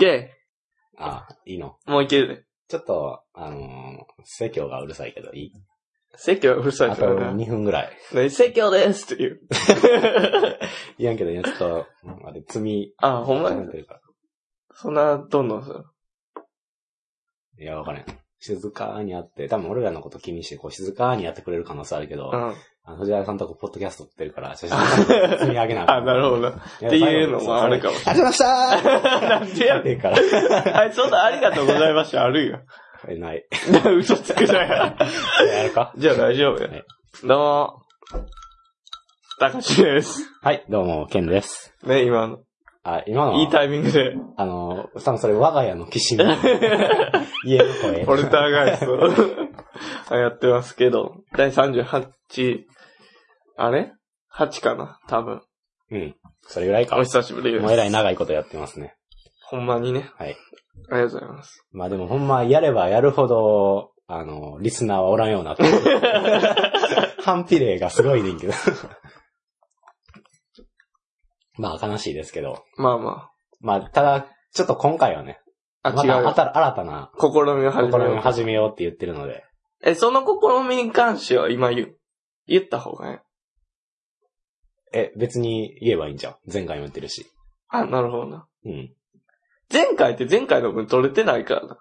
けあ、いいの。もういけるで。ちょっと、あのー、説教がうるさいけど、いい？説教はうるさいあとからな。2分ぐらい。ね説教ですって言う。いやんけど、いやちょっと、うんあれ、積み、あ、ほんまに重ねてるから。そんな、どんどんさ。いや、わからん。静かにやって、多分俺らのこと気にして、こう、静かにやってくれる可能性あるけど、うん。あの藤原さんとこポッドキャスト撮ってるから、写真積み上げなあ、なるほど。っっていうのもあるかもしありがとうございましたなんでややってるから。はい、そんなありがとうございました、あるよ。えない。嘘つくなよ。やるかじゃあ大丈夫はいよ。どうも。たかしです。はい、どうも、ケンです。ね、今の。あ、今のは、いいタイミングで。あの、多分それ我が家の騎士の家の声。ポルターガイスト。やってますけど。第38、あれ ?8 かな？多分。うん。それぐらいか。お久しぶりです。もうえらい長いことやってますね。ほんまにね。はい。ありがとうございます。まあでもほんまやればやるほど、あの、リスナーはおらんようにな。反比例がすごいねんけど。まあ悲しいですけど。まあままあただ、ちょっと今回はね、あ。あ、ま違うよ。た新新たな試みを始試みをめよう。始めようって言ってるので。え、その試みに関しては今言う。言った方がいい？え、別に言えばいいんじゃん。前回も言ってるし。あ、なるほどな。うん。前回って前回の分取れてないからな。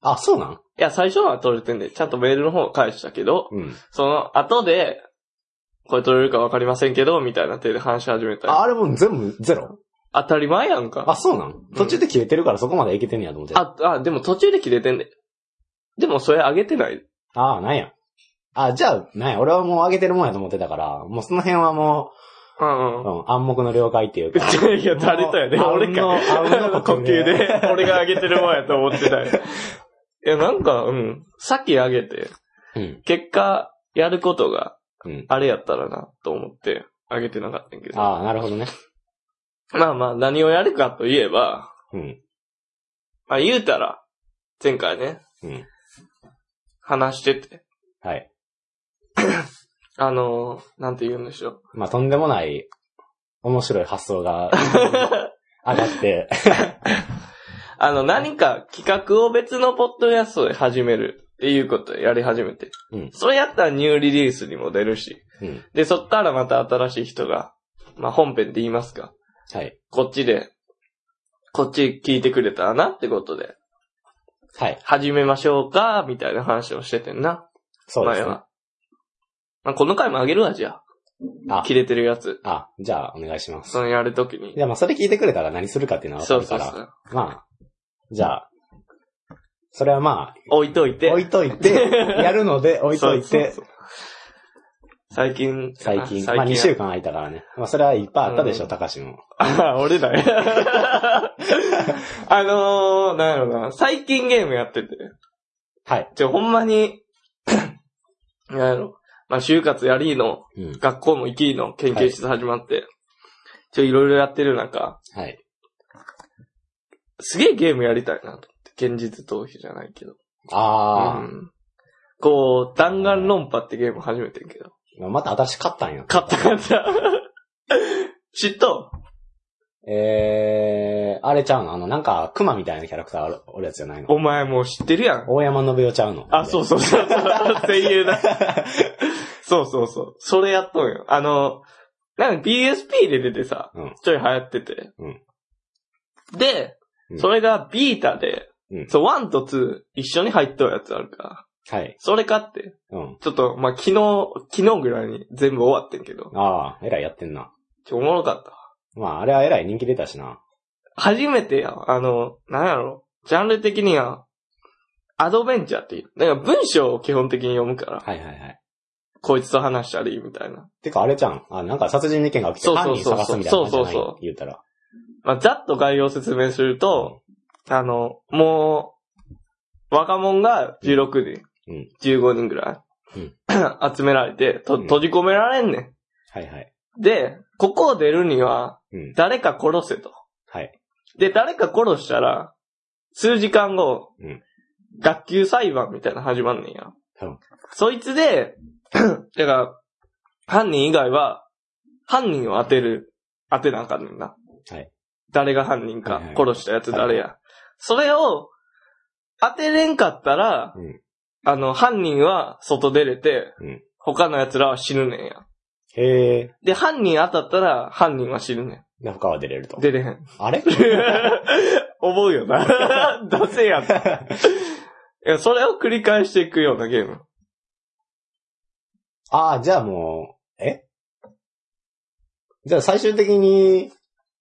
あ、そうなん？いや、最初のは取れてんで、ちゃんとメールの方返したけど、うん。その後で、これ取れるかわかりませんけど、みたいな手で話し始めたりあ、あれもう全部ゼロ？当たり前やんか。あ、そうなん？途中で切れてるからそこまでいけてんねやと思ってた。あ、あ、でも途中で切れてんで。でもそれ上げてない。ああ、なんや。あ、じゃあ、なんや、俺はもう上げてるもんやと思ってたから、もうその辺はもうんう、うん。うん、暗黙の了解っていうか。いや、誰とやで、もう俺か。あうんのあうんの呼吸で、俺が上げてるもんやと思ってたよ。いや、なんか、うん。さっき上げて、うん。結果、やることがうん。あれやったらな、と思って、上げてなかったんやけど。ああ、なるほどね。まあまあ、何をやるかといえば、うん。まあ言うたら、前回ね、うん。話してて、はい。あのー、なんて言うんでしょう。まあ、とんでもない、面白い発想が 上がって、あの、何か企画を別のポッドキャストで始めるっていうことをやり始めて。うんそれやったらニューリリースにも出るし。うん。で、そっからまた新しい人が、まあ本編って言いますか。はい。こっちで、こっち聞いてくれたらなってことで、はい。始めましょうか、みたいな話をしててんな。そうですね。まあ、この回もあげるわ、じゃあ。あ切れてるやつ。あ、じゃあ、お願いします。そのやるときにい。や、まあ、それ聞いてくれたら何するかっていうのはわかるから。そうそうそう。まあ、じゃあ、それはま置いといあ、て。置いといて、やるので置いといて、そうそうそう最近。最近、あまあ2週間空いたからね。まあそれはいっぱいあったでしょ、うん高橋も。あ、俺だよ。あのー、なんやろな、最近ゲームやってて。はい。ちょ、ほんまに、なんやろ、まあ、就活やりの、うん。学校も行きの研究室始まって、ちょ、いろいろやってる中、はい。すげえゲームやりたいなと。現実逃避じゃないけど。あうん。こう、弾丸論破ってゲーム初めてんけど。ー、また私勝ったんや。買った買った。知っとえー、あれちゃうの？あの、なんか、熊みたいなキャラクターおるやつじゃないの？お前もう知ってるやん。大山信代ちゃうの？あ、そうそうそうそう。声優だ。そうそうそう。それやっとんよ。あの、なんか PSP で出てさ、うんちょい流行ってて。うんで、うんそれがビータで、うんそう、1と2一緒に入っとるやつあるから、はい。それ買って、うん。ちょっと、まあ、昨日、昨日ぐらいに全部終わってんけど、ああ、えらいやってんな。ちょ、おもろかったわ。まあ、あれはえらい人気出たしな。初めてや、あの、なんやろ、ジャンル的には、アドベンチャーっていう。だから文章を基本的に読むから、はいはいはい。こいつと話したり、みたいな。てかあれちゃん、あ、なんか殺人事件が起きてそうそうそう犯人探すみたいな感じじゃない？そうそうそう言ったら。まあ、ざっと概要を説明すると、あの、もう、若者が16人、うん15人ぐらい、うん 集められて、と、うん閉じ込められんねはいはい。ん。で、ここを出るには、うん。誰か殺せと。はい。で、誰か殺したら、数時間後、うん学級裁判みたいなの始まんねんや。うんそいつで、だから、犯人以外は、犯人を当てる、当てなあかんねんな。はい誰が犯人かはいはい、殺したやつ誰や。それを当てれんかったら、うんあの、犯人は外出れて、うん他の奴らは死ぬねんや。へえ。で、犯人当たったら犯人は死ぬねで、他は出れるとん。。出れへん。あれ？思うよな。出せやん。いや、それを繰り返していくようなゲーム。ああ、じゃあもう、え？じゃあ最終的に、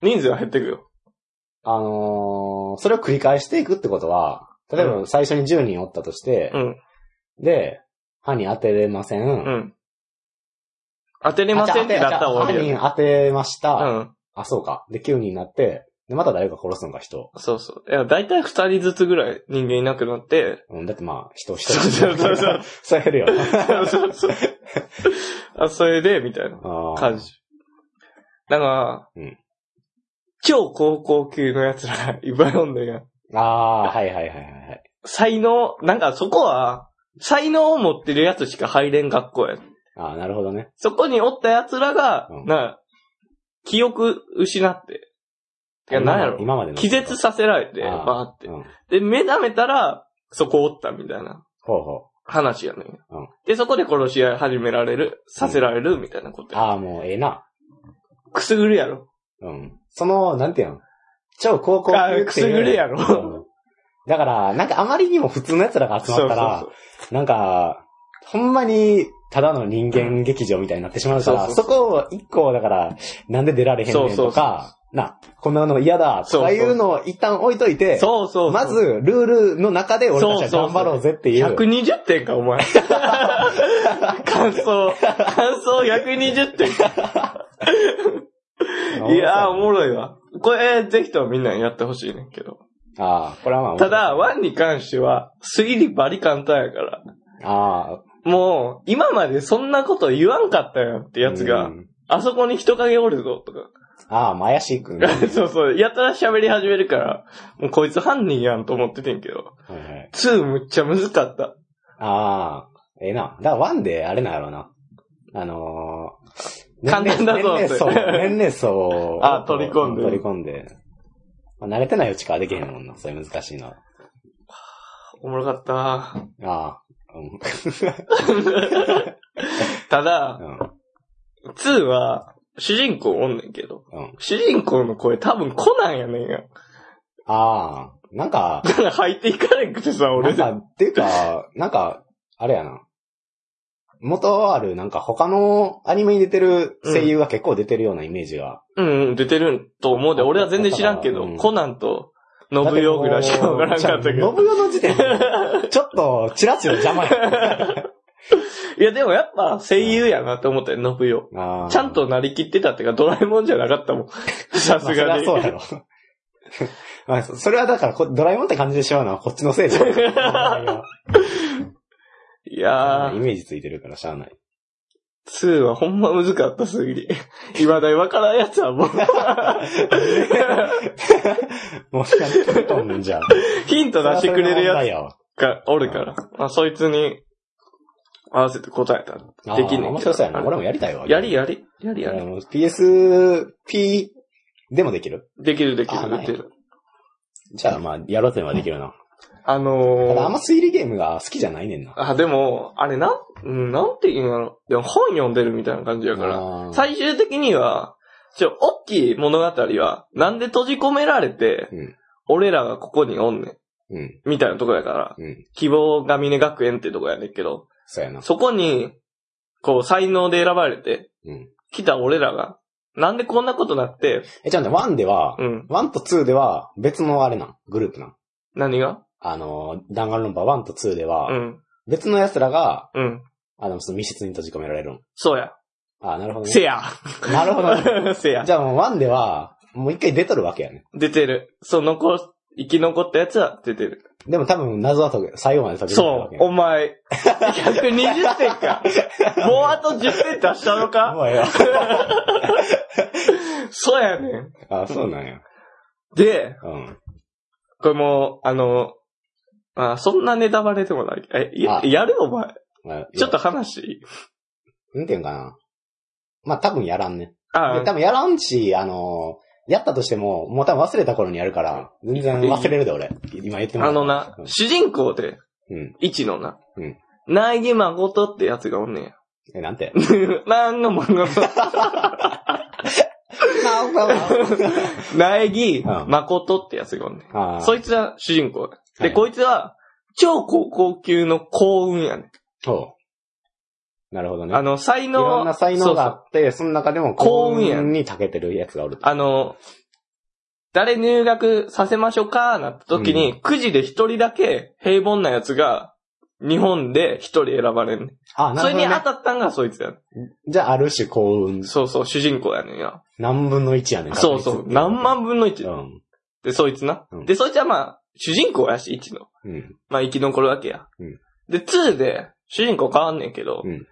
人数は減っていくよ。あのーそれを繰り返していくってことは、例えば最初に10人おったとしてう、ん。で、犯人当てれません。うん。当てれませんってなったら終わ犯りや人当てました。うん。あ、そうか。で、9人になって、で、また誰か殺すのか人。そうそう。いや、だいたい二人ずつぐらい人間いなくなって、うん、だってまあ、人一人。そうそうそう。そうやるよ。そうそうそう。あ、それで、みたいな感じ。だから、うん超高校級の奴らがいっぱいおんねんや。あー、はいはいはいはいはい。才能、なんかそこは、才能を持ってる奴しか入れん学校や。あー、なるほどね。そこにおった奴らが、うんな、記憶失って、いや、なんやろ。今までの。気絶させられて、バーってう。ん。で、目覚めたら、そこおったみたいなほうほう。話やねん。うんで、そこで殺し合い始められる、させられるみたいなことや。あー、もうええな。くすぐるやろ。うん。その、なんていうの？超高校級っていくすぐるやろ。うん。だから、なんかあまりにも普通の奴らが集まったら、そうそうなんか、ほんまに、ただの人間劇場みたいになってしまうから、そうそそうこを一個、だから、なんで出られへんねんとそうそうか、な、こんなの嫌だ、とかいうのを一旦置いといて、そうそうそう。まず、ルールの中で俺たちは頑張ろうぜっていう。120点か、お前。感想、感想120点。か。いやー、おもろいわ。これ、ぜひともみんなにやってほしいねんけど。ああ、これはまあ、ただ、ワンに関しては、推理バリ簡単やから。ああ、もう、今までそんなこと言わんかったやんってやつが、うんあそこに人影おるぞ、とか。ああ、まあ、怪しいくん。そうそう、やたら喋り始めるから、もうこいつ犯人やんと思っててんけど、はいはい2むっちゃむずかった。ああ、ええな。だからワンであれなんやろうな。あのー、簡単だぞ年齢層、年齢層を あ取り込んで取り込んで。まあ、慣れてないうちからできへんもんな。そういう難しいのは。おもろかった。ああ、うん。ただ、うん。2は、主人公おんねんけど、うん。主人公の声多分コナンやねんや。ああ、なんか、入っていかれんくてさ、な俺で。んか、っていうか、なんか、あれやな。元ある、なんか他のアニメに出てる声優が結構出てるようなイメージが。うんうん、出てると思うで、俺は全然知らんけど、うんコナンと、信代ぐらいしかわからんかったけど。信代の時点で、ちょっと、チラチラ邪魔や。いや、でもやっぱ声優やなって思ったよ、信代。あーちゃんとなりきってたってか、ドラえもんじゃなかったもん。さすがに。まあそりゃそうやろ。まあ、そそれはだからこ、ドラえもんって感じでしまうのはこっちのせいじゃん。いやー、イメージついてるからしゃあない。2はほんま難かったすぎり。今だにわからんやつはもう、もうしかないと思うんじゃん。ヒント出してくれるやつ。がおるから、まあ、そいつに合わせて答えたらできんねん面白そうやな。俺もやりたいわ。やりやり、やりやり。PSP でもできる？できるできあるできる。じゃあまあ、やろうとはできるな。あのただあんー、ま推理ゲームが好きじゃないねんな。あ、でも、あれなん、うんなんて言うんやろ。でも本読んでるみたいな感じやから。最終的には、ちょ、大きい物語は、なんで閉じ込められて、うん俺らがここにおんねん。うん。みたいなとこやから、うん。希望が峰学園ってとこやねんけど、そうやな。そこに、こう、才能で選ばれて、うん。来た俺らが、なんでこんなことなって、え、じゃあね、1では、うん、1と2では別のあれなん、グループなん？何が？あの、弾丸論破1と2では、うん、別の奴らが、うん、あの、その密室に閉じ込められるん。そうや。あなるほどね。せや。なるほど。せや。じゃあもう1では、もう一回出とるわけやね。出てる。そう、残、生き残ったやつは出てる。でも多分謎は解け、最後まで解けてるそうお前、120点か。もうあと10点出したのか？もうええわそうやねん。あ、そうなんや。で、うん。これもう、あの、あそんなネタバレでもない。え、やあやるお前。まあちょっと、話なんていうんかな。まあ多分やらんね。あで多分やらんし、あの、やったとしても、もう多分忘れた頃にやるから、全然忘れるで俺。今言ってもあのな、主人公で、うん。一のなうん、苗木誠ってやつがおんねんや。え、なんて？なんの漫画苗木うん誠ってやつがおんねん。そいつは主人公だ。で、はいこいつは、超高校級の幸運やねん。そう。なるほどね。あの、才能。いろんな才能があそうって、その中でも幸幸運や運に長けてるやつがおると。あの、誰入学させましょうかなった時に、くじで一人だけ平凡なやつが、日本で一人選ばれるねん。あ、なそれに。当たったんがそいつやねじゃあ、ある種幸運ん。。そうそう、主人公やねんや。何分の1やねん。そうそう、何万分の一。うん。で、そいつな。うんで、そいつはまあ、主人公やし、1の。うん。まあ、生き残るわけや。うんで、2で、主人公変わんねんけど、うん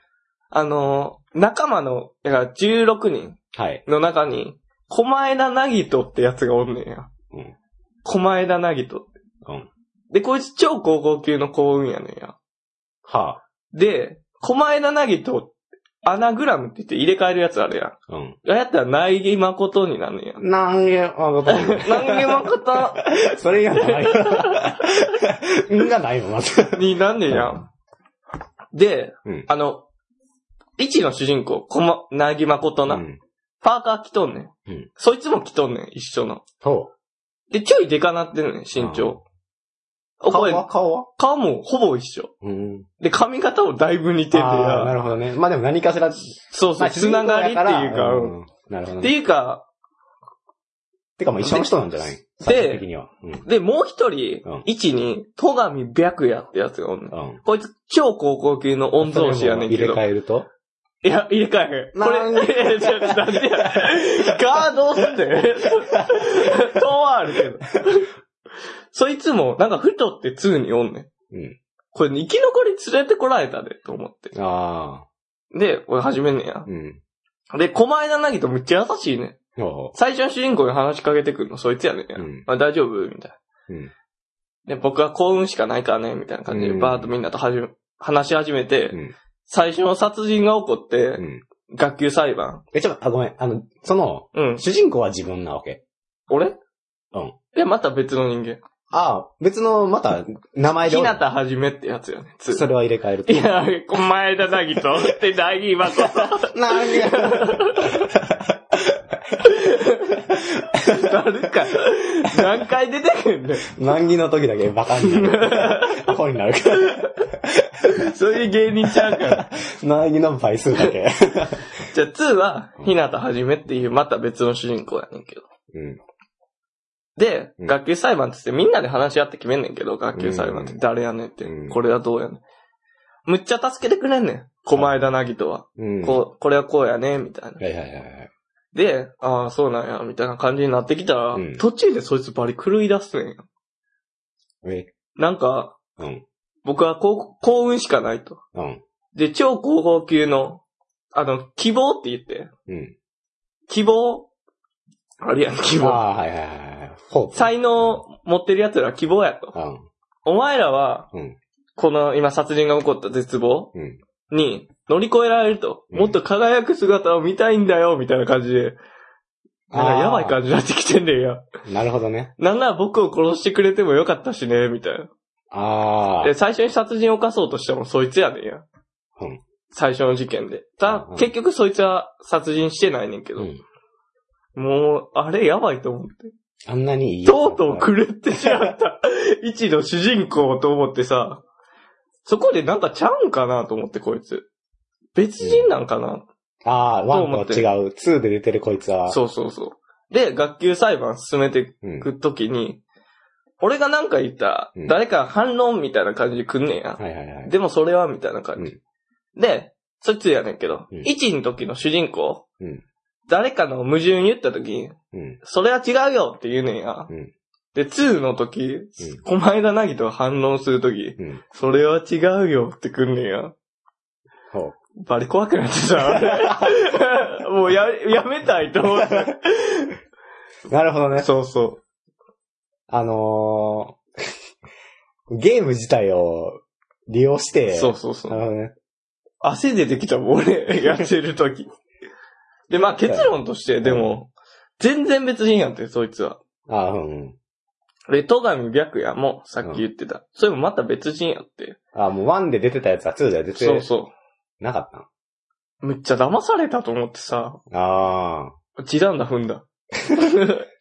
あのー仲間の、だから16人はい。の中に、狛枝なぎとってやつがおんねんや。うん狛枝なぎとって。うん。で、こいつ超高校級の幸運やねんや。はで、狛枝なぎと、アナグラムって言って入れ替えるやつあるやん。あ。うん。あやったら苗木誠になんねんや。なんげ、あ、ごめん苗木誠？それがない。んがないもん、まず。になんねんや。で、うんあの、一の主人公、こま、なぎまことな、うん。パーカー着とんねん。うんそいつも着とんねん、一緒の。そで、ちょいデカなってんねん、身長。う。顔は？顔は？顔もほぼ一緒。うん。で、髪型もだいぶ似ててあーなや。るほどね。まあでも何かしら、そうそう、つながりっていうか、うんんなるほどってね。いうか、てかもう一緒の人なんじゃない？で的には。うん。で、もう一人うん、一に、戸上白夜ってやつがおんねん。うん。こいつ超高校級の御曹司やねんけど入れ。替えると？いや、入れ替えへん。これ、なんえちょ、なんでや。ガードって。とはあるけど。そいつも、なんか太って2におんねん。うん。これ、生き残り連れてこられたで、と思って。あで、俺始めんねんやあ。。うん。で、狛枝なぎとめっちゃ優しいね最初の主人公に話しかけてくるの、そいつやねんや。うんまあ、大丈夫みたいな。うん。で、僕は幸運しかないからね、みたいな感じで、うんバーッとみんなとはじめ、話し始めて、うん。最初の殺人が起こって、うん。学級裁判。え、ちょっと、あ、ごめん。あの、その、うん。主人公は自分なわけ。俺？うん。いや、また別の人間。ああ、別の、また、名前でひ。なたはじめってやつよね。つそれは入れ替えると。いや、こ前田なぎと、ってなぎまこと。なんでなるか。何回出てくんねん。難儀の時だけバカになる。アホになるから。そういう芸人ちゃうから。難儀の倍数だけ。じゃあ2は、ひなたはじめっていうまた別の主人公やねんけど。うん。で、うん学級裁判って言ってみんなで話し合って決めんねんけど、学級裁判って誰やねんって。うんこれはどうやねん。むっちゃ助けてくれんねん。狛枝なぎとは。うん。こう、これはこうやね、みたいな。はいはいはいはい。で、ああ、そうなんや、みたいな感じになってきたら、うん途中でそいつバリ狂い出すねんよ。え、なんか、うん。僕は幸幸運しかないと。うん。で、超高校級の、あの、希望って言って、うん。希望あるやん、希望。ああ、はいはいはいはい。ほう。才能持ってる奴らは希望やと。うん。お前らは、うん。この今殺人が起こった絶望うん。に乗り越えられると。うんもっと輝く姿を見たいんだよ、みたいな感じで。なんかやばい感じになってきてんねんや。じ。なるほどね。なんなら僕を殺してくれてもよかったしね、みたいな。ああ。で、最初に殺人を犯そうとしたのもそいつやねんや。うん。最初の事件で。たうん、結局そいつは殺人してないねんけど。うん。もう、あれやばいと思って。あんなにいい。とうとう狂ってしまった。一の主人公と思ってさ、そこでなんかちゃうんかなと思ってこいつ。別人なんかな、ああ、ワンと違う。ツーで出てるこいつは。そうそうそう。で、学級裁判進めてうん。いくときに、俺がなんか言ったらうん、誰か反論みたいな感じで来んねんや。はいはいはい。でもそれはみたいな感じ。で、そいつやねんけど、うん1の時の主人公、うん誰かの矛盾言った時に、うん。それは違うよって言うねんや。うんで、2の時、こまえだなぎと反論する時、うん。それは違うよってくんねんや。ほバリ怖くなってさ、もうや、やめたいと思って。う。なるほどね。そうそあのー、ゲーム自体を利用しう。て、そうそうそう。ね。汗出てきたもん、俺、やってる時。で、まあ結論として、でも、全然別人やんって、そいつは。あうんうん。で、戸上白夜も、さっき言ってた。それもまた別人やって。あもう1で出てたやつは2では出てそうそなかったん？う。めっちゃ騙されたと思ってさ、あ地団打踏んだ。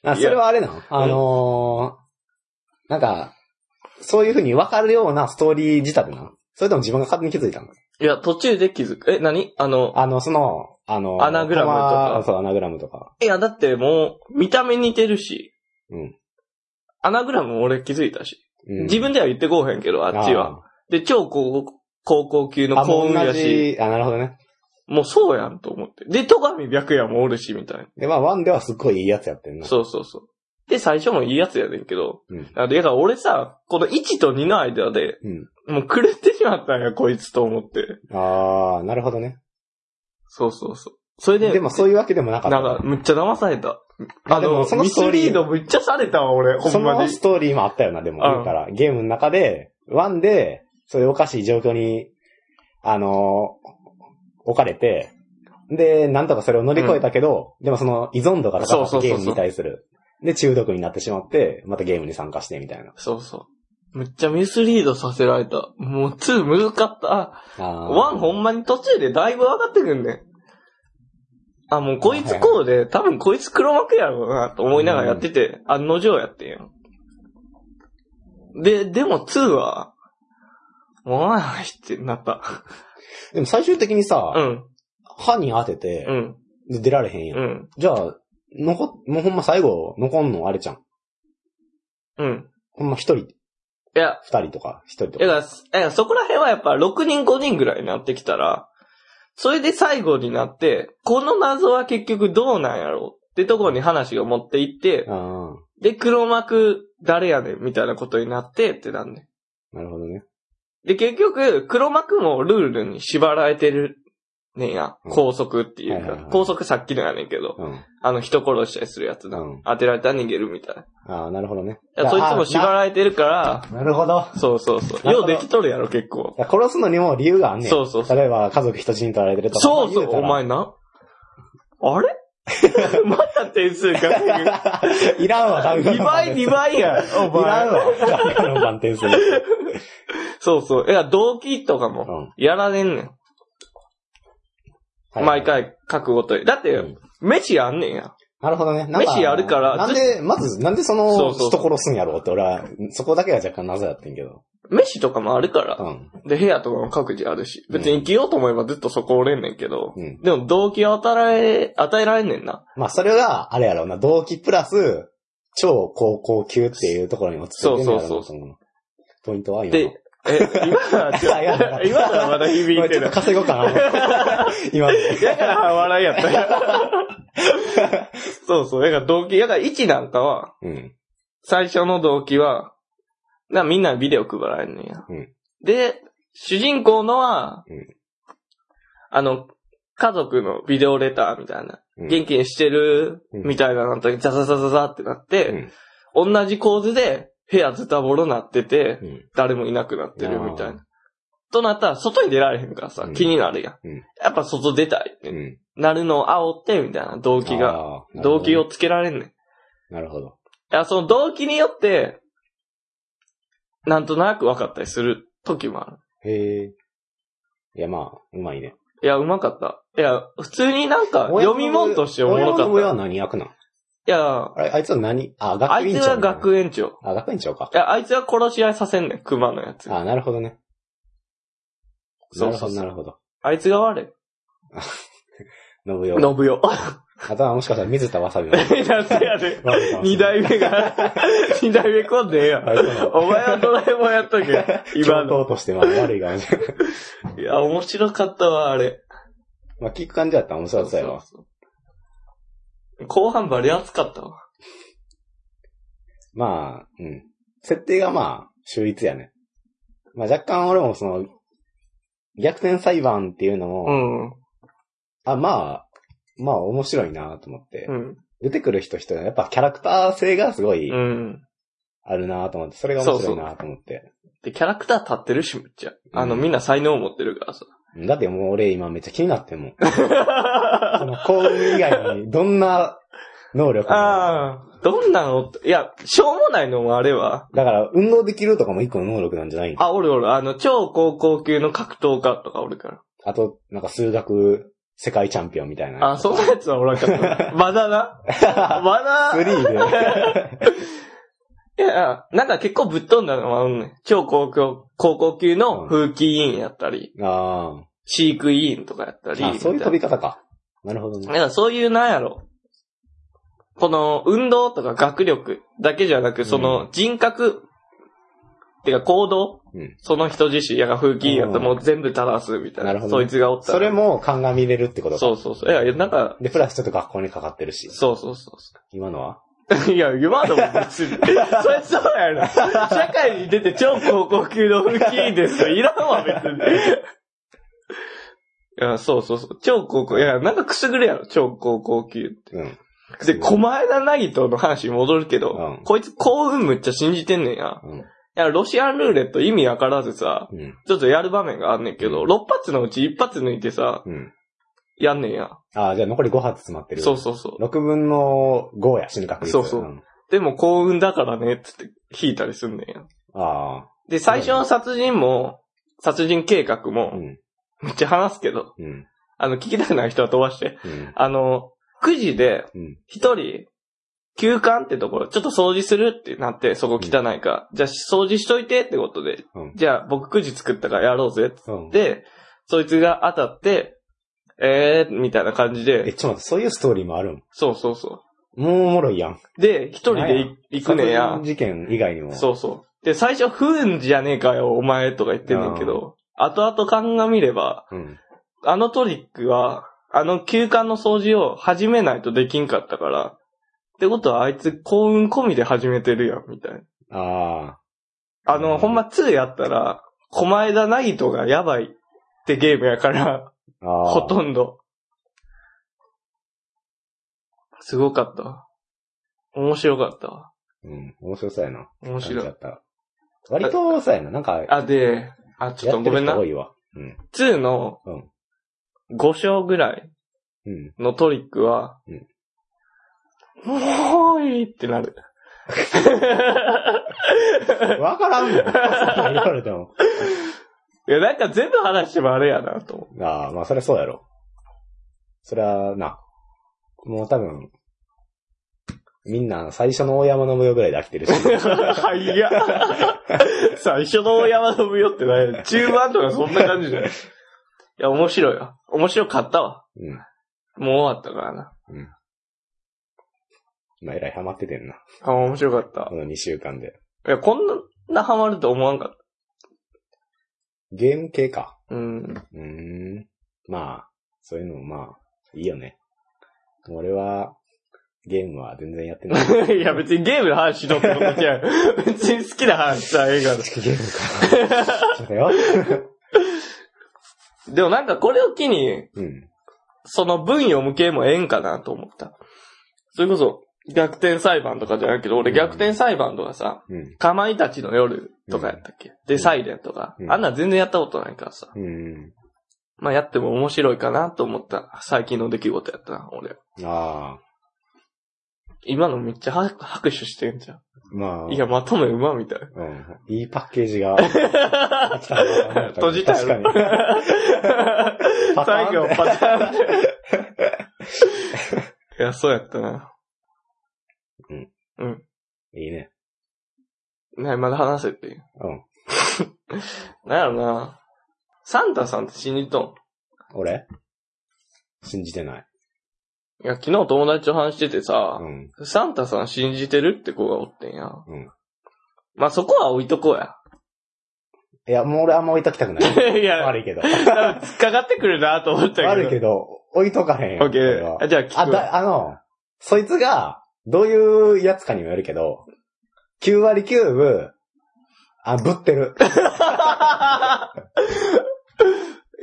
あ。あ、それはあれなの？あのー、なんか、そういう風に分かるようなストーリー仕立てなの？それとも自分が勝手に気づいたの？いや、途中で気づく。え、何？あの、あの、その、あの、アナグラムとかそう、アナグラムとか。いや、だってもう、見た目似てるし、うん。アナグラムも俺気づいたし。うん自分では言ってこうへんけど、あっちは。で、超高高校級の幸運やし、じ、あ、なるほどね。もうそうやんと思って。で、戸上白夜もおるし、みたいな。で、まあ、1ではすっごいいいやつやってんな。そうそうそう。で、最初もいいやつやねんけど。うん。だから俺さ、この1と2の間で、うん。もう狂ってしまったんや、こいつと思って。ああ、なるほどね。そうそうそう。それで、でもそういうわけでもなかった。なんか、むっちゃ騙された。あでもそのミスストーリーリードむっちゃされたわ、俺、ほそんまに。のストーリーもあったよな、でも。うん言うたら、ゲームの中で、1で、そういうおかしい状況に、あのー置かれて、で、なんとかそれを乗り越えたけど、でもその依存度が高かそうそうそうそうったゲームに対する。で、中毒になってしまって、またゲームに参加してみたいな。そうそう。むっちゃミスリードさせられた。もう2難かった。ああワンほんまに途中でだいぶ上がってくんねん。あ、もうこいつこうで、多分こいつ黒幕やろうなと思いながらやってて、案の定やってんやん。で、でも2は、おいってなった。でも最終的にさ、うん、歯に当ててう、ん、で出られへんやん。うん、じゃあ、残、もうほんま最後、残んのあれじゃん。うん。ほんま一人、いや、二人とか、一人とか。だから、いやそこら辺はやっぱ6人5人ぐらいになってきたら、それで最後になって、この謎は結局どうなんやろうってところに話が持っていって、で、黒幕誰やねんみたいなことになってってなんねん。なるほどね。で、結局、黒幕もルールに縛られてるねんや。うん拘束っていうかはいはいは。い拘束さっきのやねんけど、うん。あの人殺したりするやつな。うん当てられたら逃げるみたいな。いああ、なるほどね。やそいつも縛られてるから、なるほど。そうそうそう。ようできとるやろ、結構。殺すのにも理由があんねん。そうそうそう例えば、家族人質に取られてるとか。そうそう、お前な？あれ？また点数が。いらんわ、単価2倍、2倍やん。おいらん前。わ、単価の番点する。そうそう。いや、動機とかも、うん。やられんねん。はい毎。回書くごとに。だって、うん飯あんねんや。なるほどね。なんか飯あるからなんで、まず、なんでその、そうそうそう人殺すんやろうって俺は、そこだけが若干謎やってんけど。飯とかもあるから。うん。で、部屋とかも各自あるし。別に生きようと思えばずっとそこおれんねんけど。うん。でも動機を与え、与えられんねんな。まあ、それが、あれやろうな、動機プラス、超高校級っていうところに落ち着いてんねやろそうそううなポイントは今の。で、え、今のは今のはまだ響いてるちょっと。稼ごうかな。今の。だから笑いやったよ。そうそう。だから動機、だから1なんかは、うん。最初の動機は、なみんなにビデオ配られんねんや。うんで、主人公のは、うんあの、家族のビデオレターみたいな、うん元気にしてるうんみたいなのと、ザザザザザってなって、同じ構図で部屋ズタボロなってて、うん。誰もいなくなってるみたいな。となったら、外に出られへんからさ、うん気になるやん。うんやっぱ外出たいって、うん。なるのを煽って、みたいな動機が、動機を。つけられんねん。いなるほど。や、その動機によって、なんとなく分かったりする時もある。へえ。いや、まあ、うまいね。いや、うまかった。いや、普通になんか、読み物としておもろか親はった。何役なん？いや、あれ、あいつは何？あ、学あいつは院長みたいな。学園長。あ、学園長かい。や、あいつは殺し合いさせんねん、熊のやつ。あ、なるほどね。そうそうそうなるほど。あいつが悪い。信代。信代。あとはもしかしたら水田わさびも。なんでやで。二代目が、二代目来んでええやん。お前はドラえもんやっとけ。今上の。等としてまあ悪いかもしれない。いや、面白かったわ、あれ。まあ聞く感じだったら面白そうやわ。そうそう後半バリ熱かったわ。まあ、うん。設定がまあ、秀逸やね。まあ若干俺もその、逆転裁判っていうのも、うん。あ、まあ、まあ面白いなと思って、うん。出てくる人人やっぱキャラクター性がすごいうん。あるなと思って、それが面白いなと思って。で、キャラクター立ってるし、むっちゃ。あの、うんみんな才能を持ってるからさ。だってもう俺今めっちゃ気になってんもん。その幸運以外にどんな能力。ああ、どんなの？いや、しょうもないのもあれは。だから、運動できるとかも一個の能力なんじゃないのあ、おるおる、あの、超高校級の格闘家とかおるから。あと、なんか数学世界チャンピオンみたいな。あ、そんなやつはおらんかった。まだな？まだ？スリーで。いや、なんか結構ぶっ飛んだのはあるねん。超高校、高校級の風紀委員やったり、あ飼育委員とかやったり。ーあ。そういう飛び方か。なるほどね。いや、そういうなんやろ。この運動とか学力だけじゃなく、その人格、てか行動、うんその人自身やが風紀委員やったらもう全部正すみたいな。なるほどねそいつがおったら。それも鑑みれるってことか。そうそうそう。いや、なんか、で、プラスちょっと学校にかかってるし。そうそうそうそ今のは？う。いや、今のも別に。それそうやな。社会に出て超高校級の風紀委員ですよ。いらんわ、別に。いや、そうそうそう。超高校、いや、なんかくすぐるやろ、超高校級って。うん。で、狛枝なぎとの話に戻るけど、うんこいつ幸運むっちゃ信じてんねんや。うん。いや、ロシアンルーレット意味わからずさ、うん。ちょっとやる場面があんねんけど、6発のうち1発抜いてさ、うん。やんねんや。ああ、じゃあ残り5発詰まってる。そうそうそう。6分の5や、死ぬ確率。そうそうんでも幸運だからね、つって引いたりすんねんや。ああ。で、最初の殺人も、殺人計画うも、ん。めっちゃ話すけど、うん。あの、聞きたくない人は飛ばして。うん。あの、9時でうん、一人、休館ってところ、ちょっと掃除するってなって、そこ汚いから、じゃあ掃除しといてってことで、うんじゃあ僕9時作ったからやろうぜってうん。で、そいつが当たって、えー、みたいな感じえ、で、ちょっと待って、そういうストーリーもあるんそうそうそもうおもろいやん。う。で、一人でい行くねんや。事件以外にも。そうそう。で、最初、不運じゃねえかよ、お前とか言ってんねんけど、後々鑑みれば、うん。あのトリックは、あの休館の掃除を始めないとできんかったから、ってことはあいつ幸運込みで始めてるやん、みたいな。ああの、うんほんま2やったら、狛枝ナイトがやばいってゲームやから、あ。ああ。ほとんど。すごかったわ。面白かったわ。うん。面白そうやな。面白い感じだ。った。割とそうやな。なんか、あ、で、あ、ちょっとごめんな。多いわ。うん。2のうん5章ぐらいうん。のトリックは、うんもういいってなる。わからんもん。そんなん言われても。いや、なんか全部話してもあれやなと。ああ、まあそりゃそうやろ。そりゃな。もう多分、みんな最初の大山の無用ぐらいで飽きてるし。はいや。最初の大山の無用ってない。中盤とかそんな感じじゃない。いや、面白いわ。面白かったわ。うん。もう終わったからな。まあえらいハマっててんな。あ、面白かったこ。の2週間で。いや、こんなハマると思わんかっゲーム系か。た。うん。うーん。まあ、そういうのもまあ、いいよね。俺は、ゲームは全然やってない。いや、別にゲームの話しろってことじゃん。別に好きな話さ、映画の。ゲームか。ちょっとよ。でもなんかこれを機に、うん。その文読む系もええんかなと思った。それこそ、逆転裁判とかじゃないけど、俺うん逆転裁判とかさ、うん。かまいたちの夜とかやったっけ、で、サイレンとか、うんあんなん全然やったことないからさ。うん。まあやっても面白いかなと思った最近の出来事やったな、俺。ああ。今のめっちゃは拍手してんじゃん。まあ。いや、まとめ馬みたい。うん。いいパッケージが。閉じた確かよ。パターン最後、パターンで。いや、そうやったな。に。いいね。ねまだ話せって。うん。なんやろな。サンタさんって信じとん？俺？信じてない。いや、昨日友達と話しててさう、ん。サンタさん信じてるって子がおってんや。うん。まあ、そこは置いとこうや。いや、もう俺あんま置いときたくない。いや、悪いけど。多分突っかかってくるなと思ったけど。悪いけど、置いとかへんよ。オッケー。あじゃあ聞くわ。あ、だ、あの、そいつが、どういうやつかにもよるけど、9割9分、あ、ぶってる。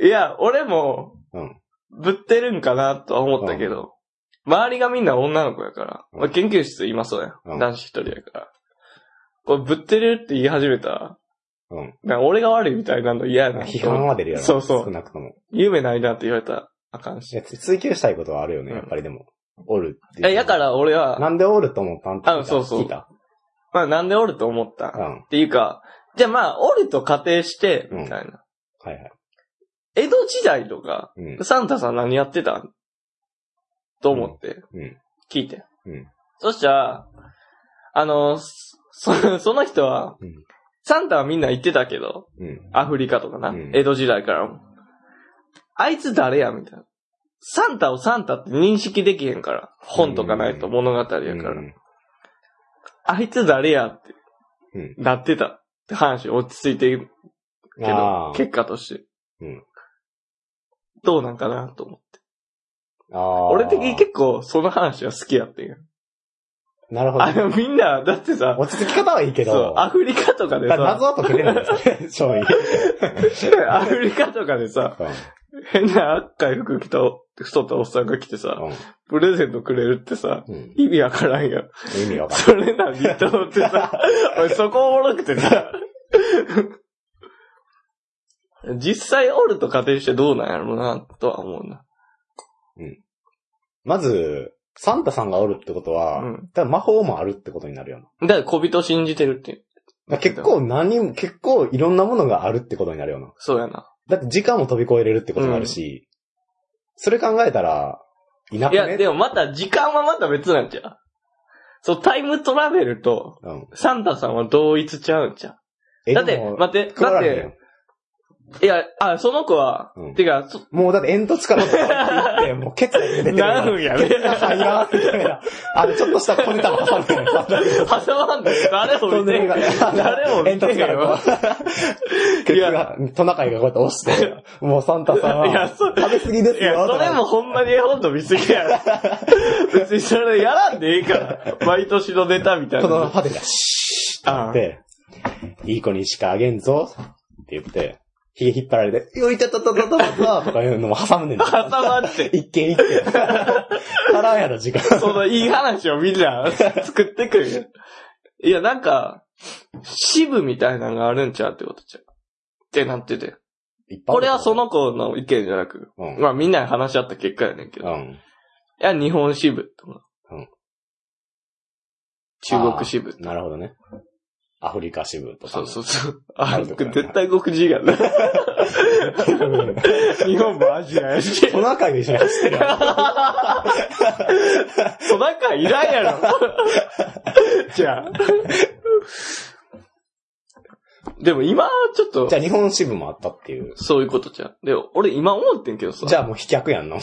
いや、俺も、うん。ぶってるんかなとは思ったけど、周りがみんな女の子やから、うんまあ研究室今そうや、うん男子一人やから。これぶってるって言い始めたら、うん。なんか俺が悪いみたいなの嫌やな。批判は出るやろ。そうそう少なくとも。夢ないなって言われたらあかんし。いや追求したいことはあるよね、やっぱりでも。おるって。え、やから俺は、なんでおると思ったん？あそうそう聞いた？まあなんでおると思った、っうん。ていうか、じゃあまあ、おると仮定して、うんみたいな。はいはい。江戸時代とか、うん。サンタさん何やってた？んと思って、うん。聞いて。うん。そしたら、あの、そ その人は、うんサンタはみんな言ってたけど、うん。アフリカとかな、うん江戸時代からも。あいつ誰や？みたいな。サンタをサンタって認識できへんから。本とかないと物語やから。うんあいつ誰やって、うんなってたって話落ち着いてるけど、結果として。うんどうなんかなと思って。俺的に結構その話は好きやってんよ。なるほどあ。のみんな、だってさ、落ち着き方はいいけそうど、、アフリカとかでさ、謎は解けれないんですね、正味。アフリカとかでさ、変な赤い服着た太ったおっさんが来てさ、うん。プレゼントくれるってさ、うん。意味わからんやん。意味わかんそれ何？と思ってさ、俺そこおもろくてさ、実際おると仮定してどうなんやろうな、とは思うな。ない。まず、サンタさんがおるってことは、うんだから魔法もあるってことになるよな。だから小人信じてるっていう。だから結構何も、結構いろんなものがあるってことになるよな。そうやな。だって時間も飛び越えれるってことになるし、それ考えたら、いなくね？いや、でもまた時間はまた別なんちゃう？そう、タイムトラベルと、うん。サンタさんは同一ちゃうんちゃえうだって待って、だって配られへんよ、いや、あ、その子は、うんてか、そもうだって煙突からって言って、もうケツが出てるから。何分やねケツが入らんみたいな。あれ、ちょっとした小ネタも挟んでるから。挟まんで、誰も見てへん。誰も見煙突てへんよからこ。う、ケツが、トナカイがこうやって押して、もうサンタさんいやは、そ食べ過ぎですよ。いや、それもほんまに絵本と見すぎやろ。別にそれやらんでいいから。毎年のネタみたいこのな。ハテがシーッって、いい子にしかあげんぞって言って、髭引っ張られて、よいたたたたたたとかいうのも挟むねん。挟まって。一軒一軒。足らんやろ、時間。そのいい話をみんな作ってくる。いや、なんか、支部みたいなのがあるんちゃうってことちゃう。ってなってて。これはそ、の子の意見じゃなく、うん。まあみんなで話し合った結果やねんけど。いうん。や、日本支部とか。うん中国支部。なるほどね。アフリカ支部とか。そうそうそう。あ、絶対極地やな。日本もアジアやし。トナカイで一緒に走ってるや トナカイいらんやろ。じゃあ。でも今はちょっとん。じ、ゃあ日本支部もあったっていう。そういうことじゃん。でも、俺今思ってんけどさ。じゃあもう飛脚やんの。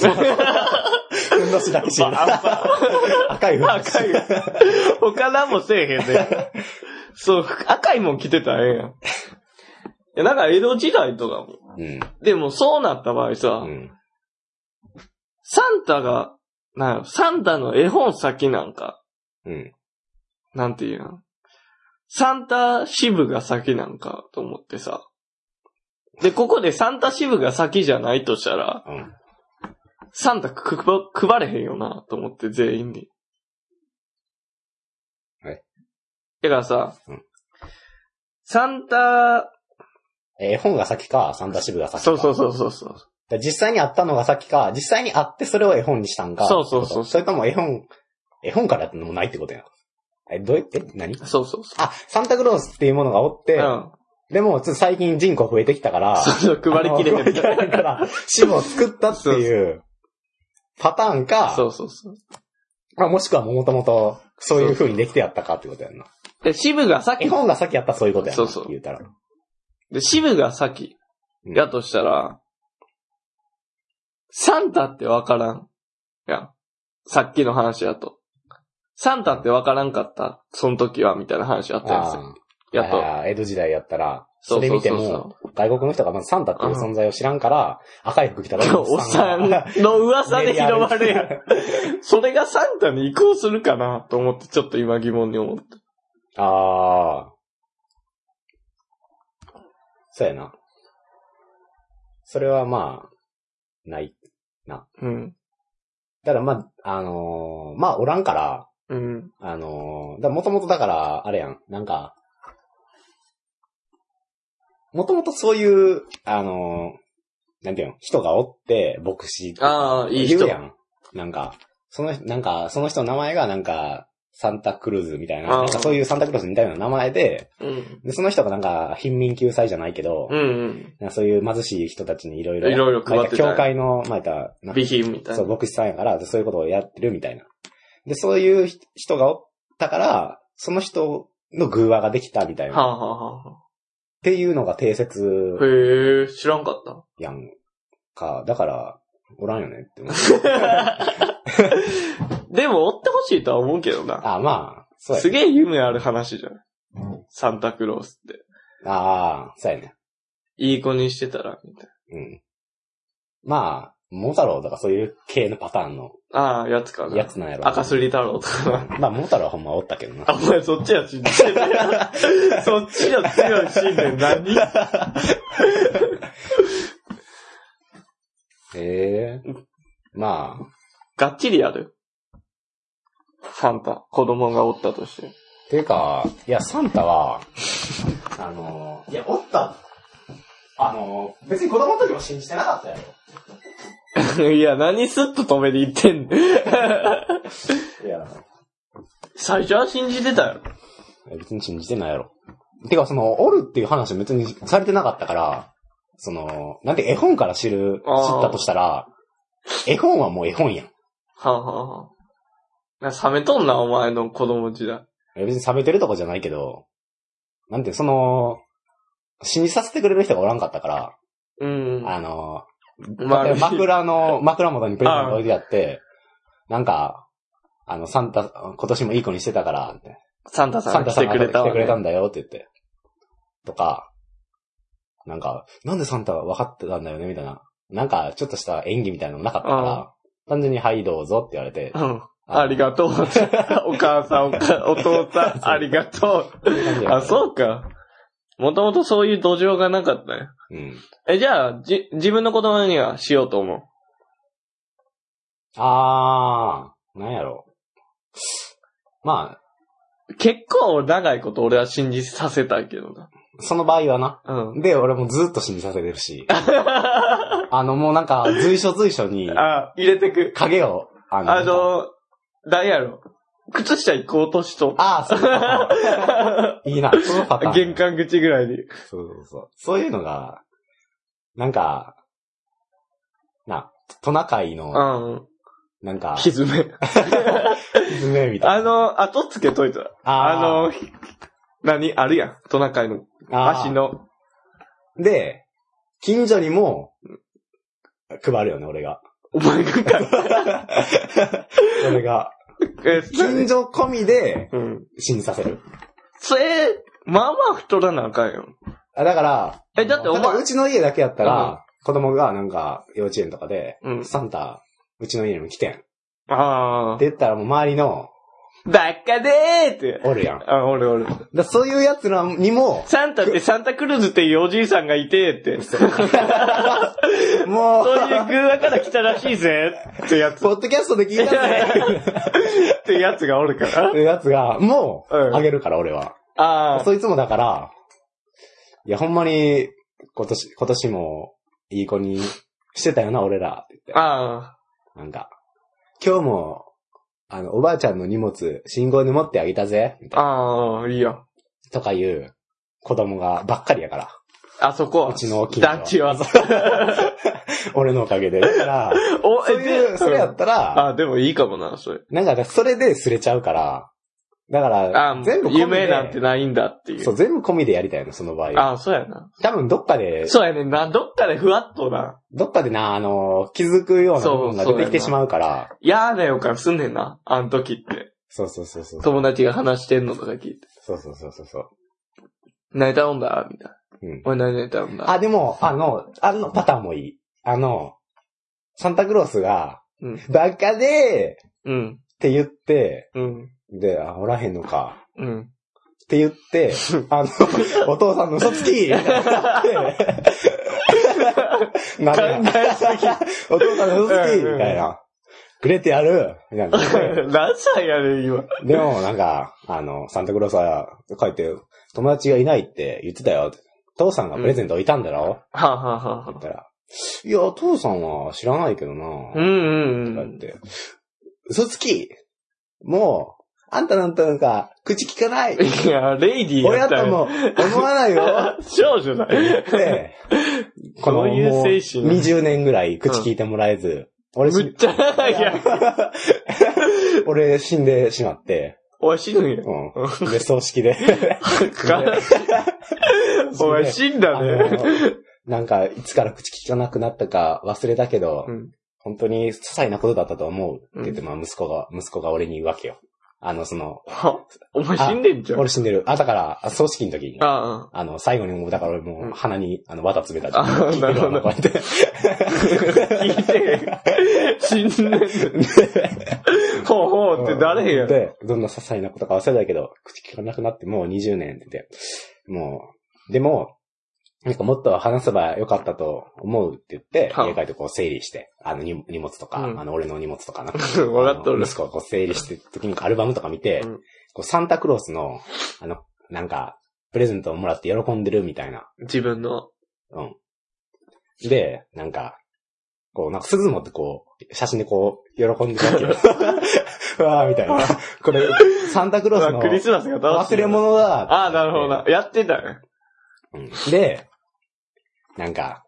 ふんどしだけし赤いふんどし。赤い。他何もせえへんね。そう、赤いもん着てたらええやん。いや、なんか江戸時代とかも。うん。でもそうなった場合さ、うん。サンタが、なんサンタの絵本先なんか、うん。なんていうのサンタ支部が先なんかと思ってさ。で、ここでサンタ支部が先じゃないとしたら、うん。サンタくく配れへんよなと思って全員に。はい。だからさ、うんサンタ、え絵本が先か、サンタ支部が先か。そうそうそうそうそう。だから実際にあったのが先か、実際にあってそれを絵本にしたんか。そうそうそうそれとも絵本、絵本からってのもないってことやん。え、どうやって何？そうそうそあ、サンタクロースっていうものがおって、う。うん。でも、ちょっと最近人口増えてきたから、そうそう、配りきれあの配りきれへんから、支部を作ったっていうパターンか、そうそうそう。まあ、もしくはもともとそういう風にできてやったかってことやんな。で、支部が先絵、本が先やったらそういうことやんな。そうそう言うたら。で、支部が先、うんやとしたら、サンタってわからん。やん。さっきの話だと。サンタってわからんかった、その時は、みたいな話あったやつ。あやっと。あー江戸時代やったら、それ見ても、外国の人がまずサンタっていう存在を知らんから、赤い服着たら おっさんの噂で広まるやん。それがサンタに移行するかなと思って、ちょっと今疑問に思った。ああ。そうやな。それはまあ、ない。うん。だからまあ、あのーまあおらんから、うん。あのーだもともとだから、あれやん、なんか、もともとそういう、あのーなんていうの、人がおって、牧師とかああ、いい人言う。やん。なんか、その、なんか、その人の名前がなんか、サンタクルーズみたいな、あーなんかそういうサンタクロースみたいな名前で、うん。で、その人がなんか、貧民救済じゃないけど、うんうん。なんかそういう貧しい人たちにいろいろ、いろいろ配ってたまあ教会の、まあ、言ったら品みたいそう、な。牧師さんやから、でそういうことをやってるみたいな。で、そういう人がおったから、その人の偶話ができたみたいな。っはあ、はあはていうのが定説あ、へえ、知らんかった。やんか。だから、おらんよねって思う。でも、追ってほしいとは思うけどな。あ、まあ、そうやすげえ夢ある話じゃん。サンタクロースって。ああ、そうやね。いい子にしてたら、みたいうん。まあ、桃太郎とかそういう系のパターンのな。ああ、やつかな。やつなんやろ。赤すり太郎とかな。まあ、桃太郎はほんまおったけどな。あ、お前そっちは信じてる。そっちの強い信念何？ええまあ、がっちりやる。サンタ、子供がおったとして。ていうか、いや、サンタは、あの、いや、おった。あの、別に子供の時も信じてなかったやろ。いや、何スッと止めに行ってんの？いや、最初は信じてたよ。別に信じてないやろ。てか、その、おるっていう話は別にされてなかったから、その、なんて絵本から知る、知あーったとしたら、絵本はもう絵本やん。はあ、はあはあ、な冷めとんな、お前の子供時代。いや別に冷めてるとかじゃないけど、なんて、その、信じさせてくれる人がおらんかったから、うん。あの、枕の、枕元にプレゼント置いてあって、なんか、あの、サンタ、今年もいい子にしてたから、サンタさサンタさんんが来てくれた来てくれたね。んだよって言って。とか、なんか、なんでサンタ分かってたんだよねみたいな。なんか、ちょっとした演技みたいなのもなかったから、単純にはいどうぞって言われて。うん。ありがとう。お母さん、おかお父さん、ありがとう。あ、そうか。もともとそういう土壌がなかったね。うん。え、じゃあ、じ、自分の子供にはしようと思う。あー、なんやろ。ま結構長いこと俺は信じさせたいけどな。あ、その場合はな。うん。で、俺もずっと信じさせてるし。あの、もうなんか、随所随所に、あ、入れてく。影を、ああの、何やろ。靴下行こうとしと。ああ、そうか。いいな、そのパターン。玄関口ぐらいに。そうそうそう。そういうのが、なんか、な、トナカイうの、ん。なんか、ひずめ。爪みたいな。あの、後つけといた。あの、ひ何？あるやん。トナカイの足。の。で、近所にも、配るよね、俺が。お前がか。俺が。え、近所込みで、うん。信じさせる。それ、まあまあ太らなあかんよ。あだから、えだってお前例えばうちの家だけやったら、子供がなんか幼稚園とかで、うん。サンタ、うちの家にも来てん。ってああ。言ったらもう周りの、ばっかでーって。おるやん。だかあ、俺俺。らそういうやつらにも、サンタってサンタクルーズっていうおじいさんがいてって。もう、そういう偶話から来たらしいぜってやつ。ポッドキャストで聞いたぜ ってやつがおるからって。やつが、もう、うんあげるから、俺は。ああ。そいつもだから、いや、ほんまに、今年、今年も、いい子にしてたよな、俺ら。って言って。あなんか、今日も、あの、おばあちゃんの荷物、信号で持ってあげたぜ。みたあ。いああ、いいよ。な。とかいう、子供がばっかりやから。あそこは。うちの近所は団地は。俺のおかげで。だから、お、そういう、それやったら、あ、でもいいかもな、それ。なんか、それですれちゃうから、だからあ、全部込みで夢なんてないんだっていう。そう、全部込みでやりたいの、その場合。あそうやな。多分どっかで、そうやねんな。どっかでふわっとな。どっかでな、あの、気づくような部分が出てきてしまうから、嫌な予感すんねんな。あの時って。そうそうそうそう。友達が話してんのとか聞いて。そうそうそうそうそう。泣いたもんだみたいな。うん。お前何泣いたもんだあ、でも、あの、あのパターンもいい。あの、サンタクロースが、うん。バカでーっうん。て言って、うん。で、あ、おらへんのか。うん。って言って、あの、お父さんの嘘つき なんで考えすぎお父さんの嘘つきみたいな。くれてやる？みたいな。何歳やねん、今。でも、なんか、あの、サンタクロースは帰って、友達がいないって言ってたよ。父さんがプレゼント置いたんだろ、はあ、はあはあ、言ったら、いや、父さんは知らないけどな。うんうんうん。とか言って。嘘つきもう、あんたなんとなんか、口聞かないいや、レイディー俺ややったたっもよ。思わないよ 少女だよ。で、このどういうもう精神20年ぐらい口聞いてもらえず、俺しむっちゃ長いやん。俺死んでしまって、おい死ぬんや。うん。で、葬式で。悲しい お前死んだあね。の、なんか、いつから口聞かなくなったか忘れたけど、うん本当に些細なことだったと思うって言って、うんまあ息子が、息子が俺に言うわけよ。あの、その、は お前死んでんじゃん。俺死んでる。あ、だから、あ葬式の時に、ああの、最後にもう、だから俺もう鼻に、あの、綿詰めたあ聞いてるわなるほどこうやって。あ。聞いて、死んでんの。ほうほうって誰やん。で、どんな些細なことか忘れたけど、口聞かなくなってもう20年って言って、もう、でも、なんかもっと話せばよかったと思うって言って、はあ家帰ってこう整理して、あの荷荷物とか、うんあの俺の荷物とかな。わかっとる息子がこう整理してる時にアルバムとか見て、うんこうサンタクロースの、あの、なんか、プレゼントをもらって喜んでるみたいな。自分の。うん。で、なんか、こう、なんか鈴持ってこう、写真でこう、喜んでるわけよ。う わーみたいな。これ、サンタクロースのクリスマスが楽しい忘れ物だ。ああ、なるほどな。やってたね。うんで、なんか、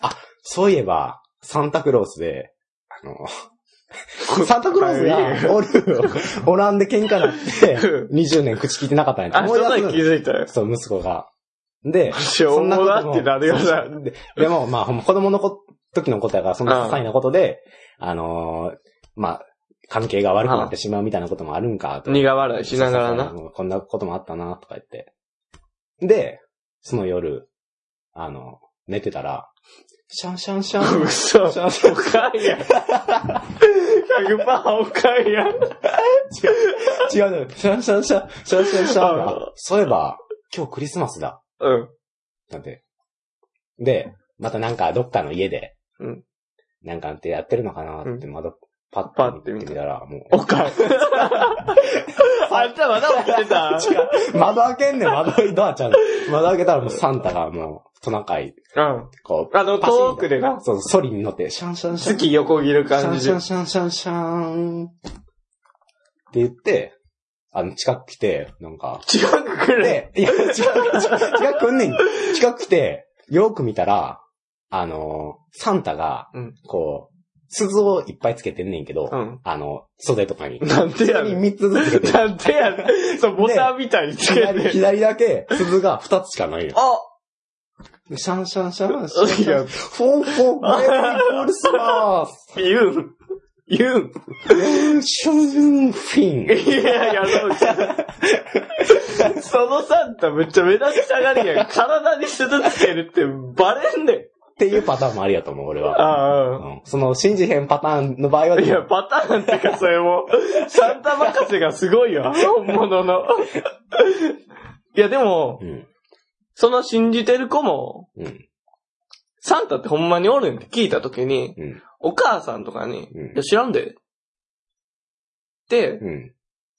あ、そういえば、サンタクロースで、あの、サンタクロースがおる、おらんで喧嘩なって、20年口聞いてなかったんやあ、そんなに気づいたよ。そう、息子が。で、しょうもなってなるよな。ででも、まあ、子供のこ時のことやから、そんな些細なことで、あのーまあ、関係が悪くなってしまうみたいなこともあるんかと。苦笑いしながらな。こんなこともあったな、とか言って。で、その夜、あの、寝てたら、シャンシャンシャン。嘘。シャンシャンおかんやん。100%おかんやん。違うのよ。シャンシャンシャン、シャンシャンシャンあが。そういえば、今日クリスマスだ。うん。なんて。で、またなんかどっかの家で、うんなんかってやってるのかなって、窓パッパッと見て見たてみたら、もう、おかん。あんたまだ起きてた窓開けんねん、窓、ドアちゃん。窓開けたらもうサンタがもう、トナカイ、うん。こう、あの、遠くでな、そう、ソリに乗って、シャンシャンシャン。月横切る感じでシャンシ。ャンシャンシャンシャン。って言って、あの、近く来て、なんか、近く来れ。で、いや、違う、違う、違う、来んねん。近く来て、よく見たら、あの、サンタがうん、こう、鈴をいっぱいつけてんねんけど、うん。あの、袖とかに。なんでやにねん。3つずつつけてる。なんでやねん。そう、ボタンみたいにつけ左、て。左だけ、鈴が2つしかないよ。あでシャンシャンシャンシャンシいやャン。フォンフォン、メリークリスマス言うん。言うん。シュンフィン。いやいや、その、そのサンタめっちゃ目立ちたがりやん。体に鈴つけるってバレんねん。っていうパターンもありやと思う、俺は。ああ。うんその、信じへんパターンの場合は、いや、パターンってか、それも、サンタ任せがすごいよ。本物の。いや、でもう、ん。その信じてる子も、うん。サンタってほんまにおるんって聞いたときに、うん。お母さんとかに、うんいや、知らんで。って、うん。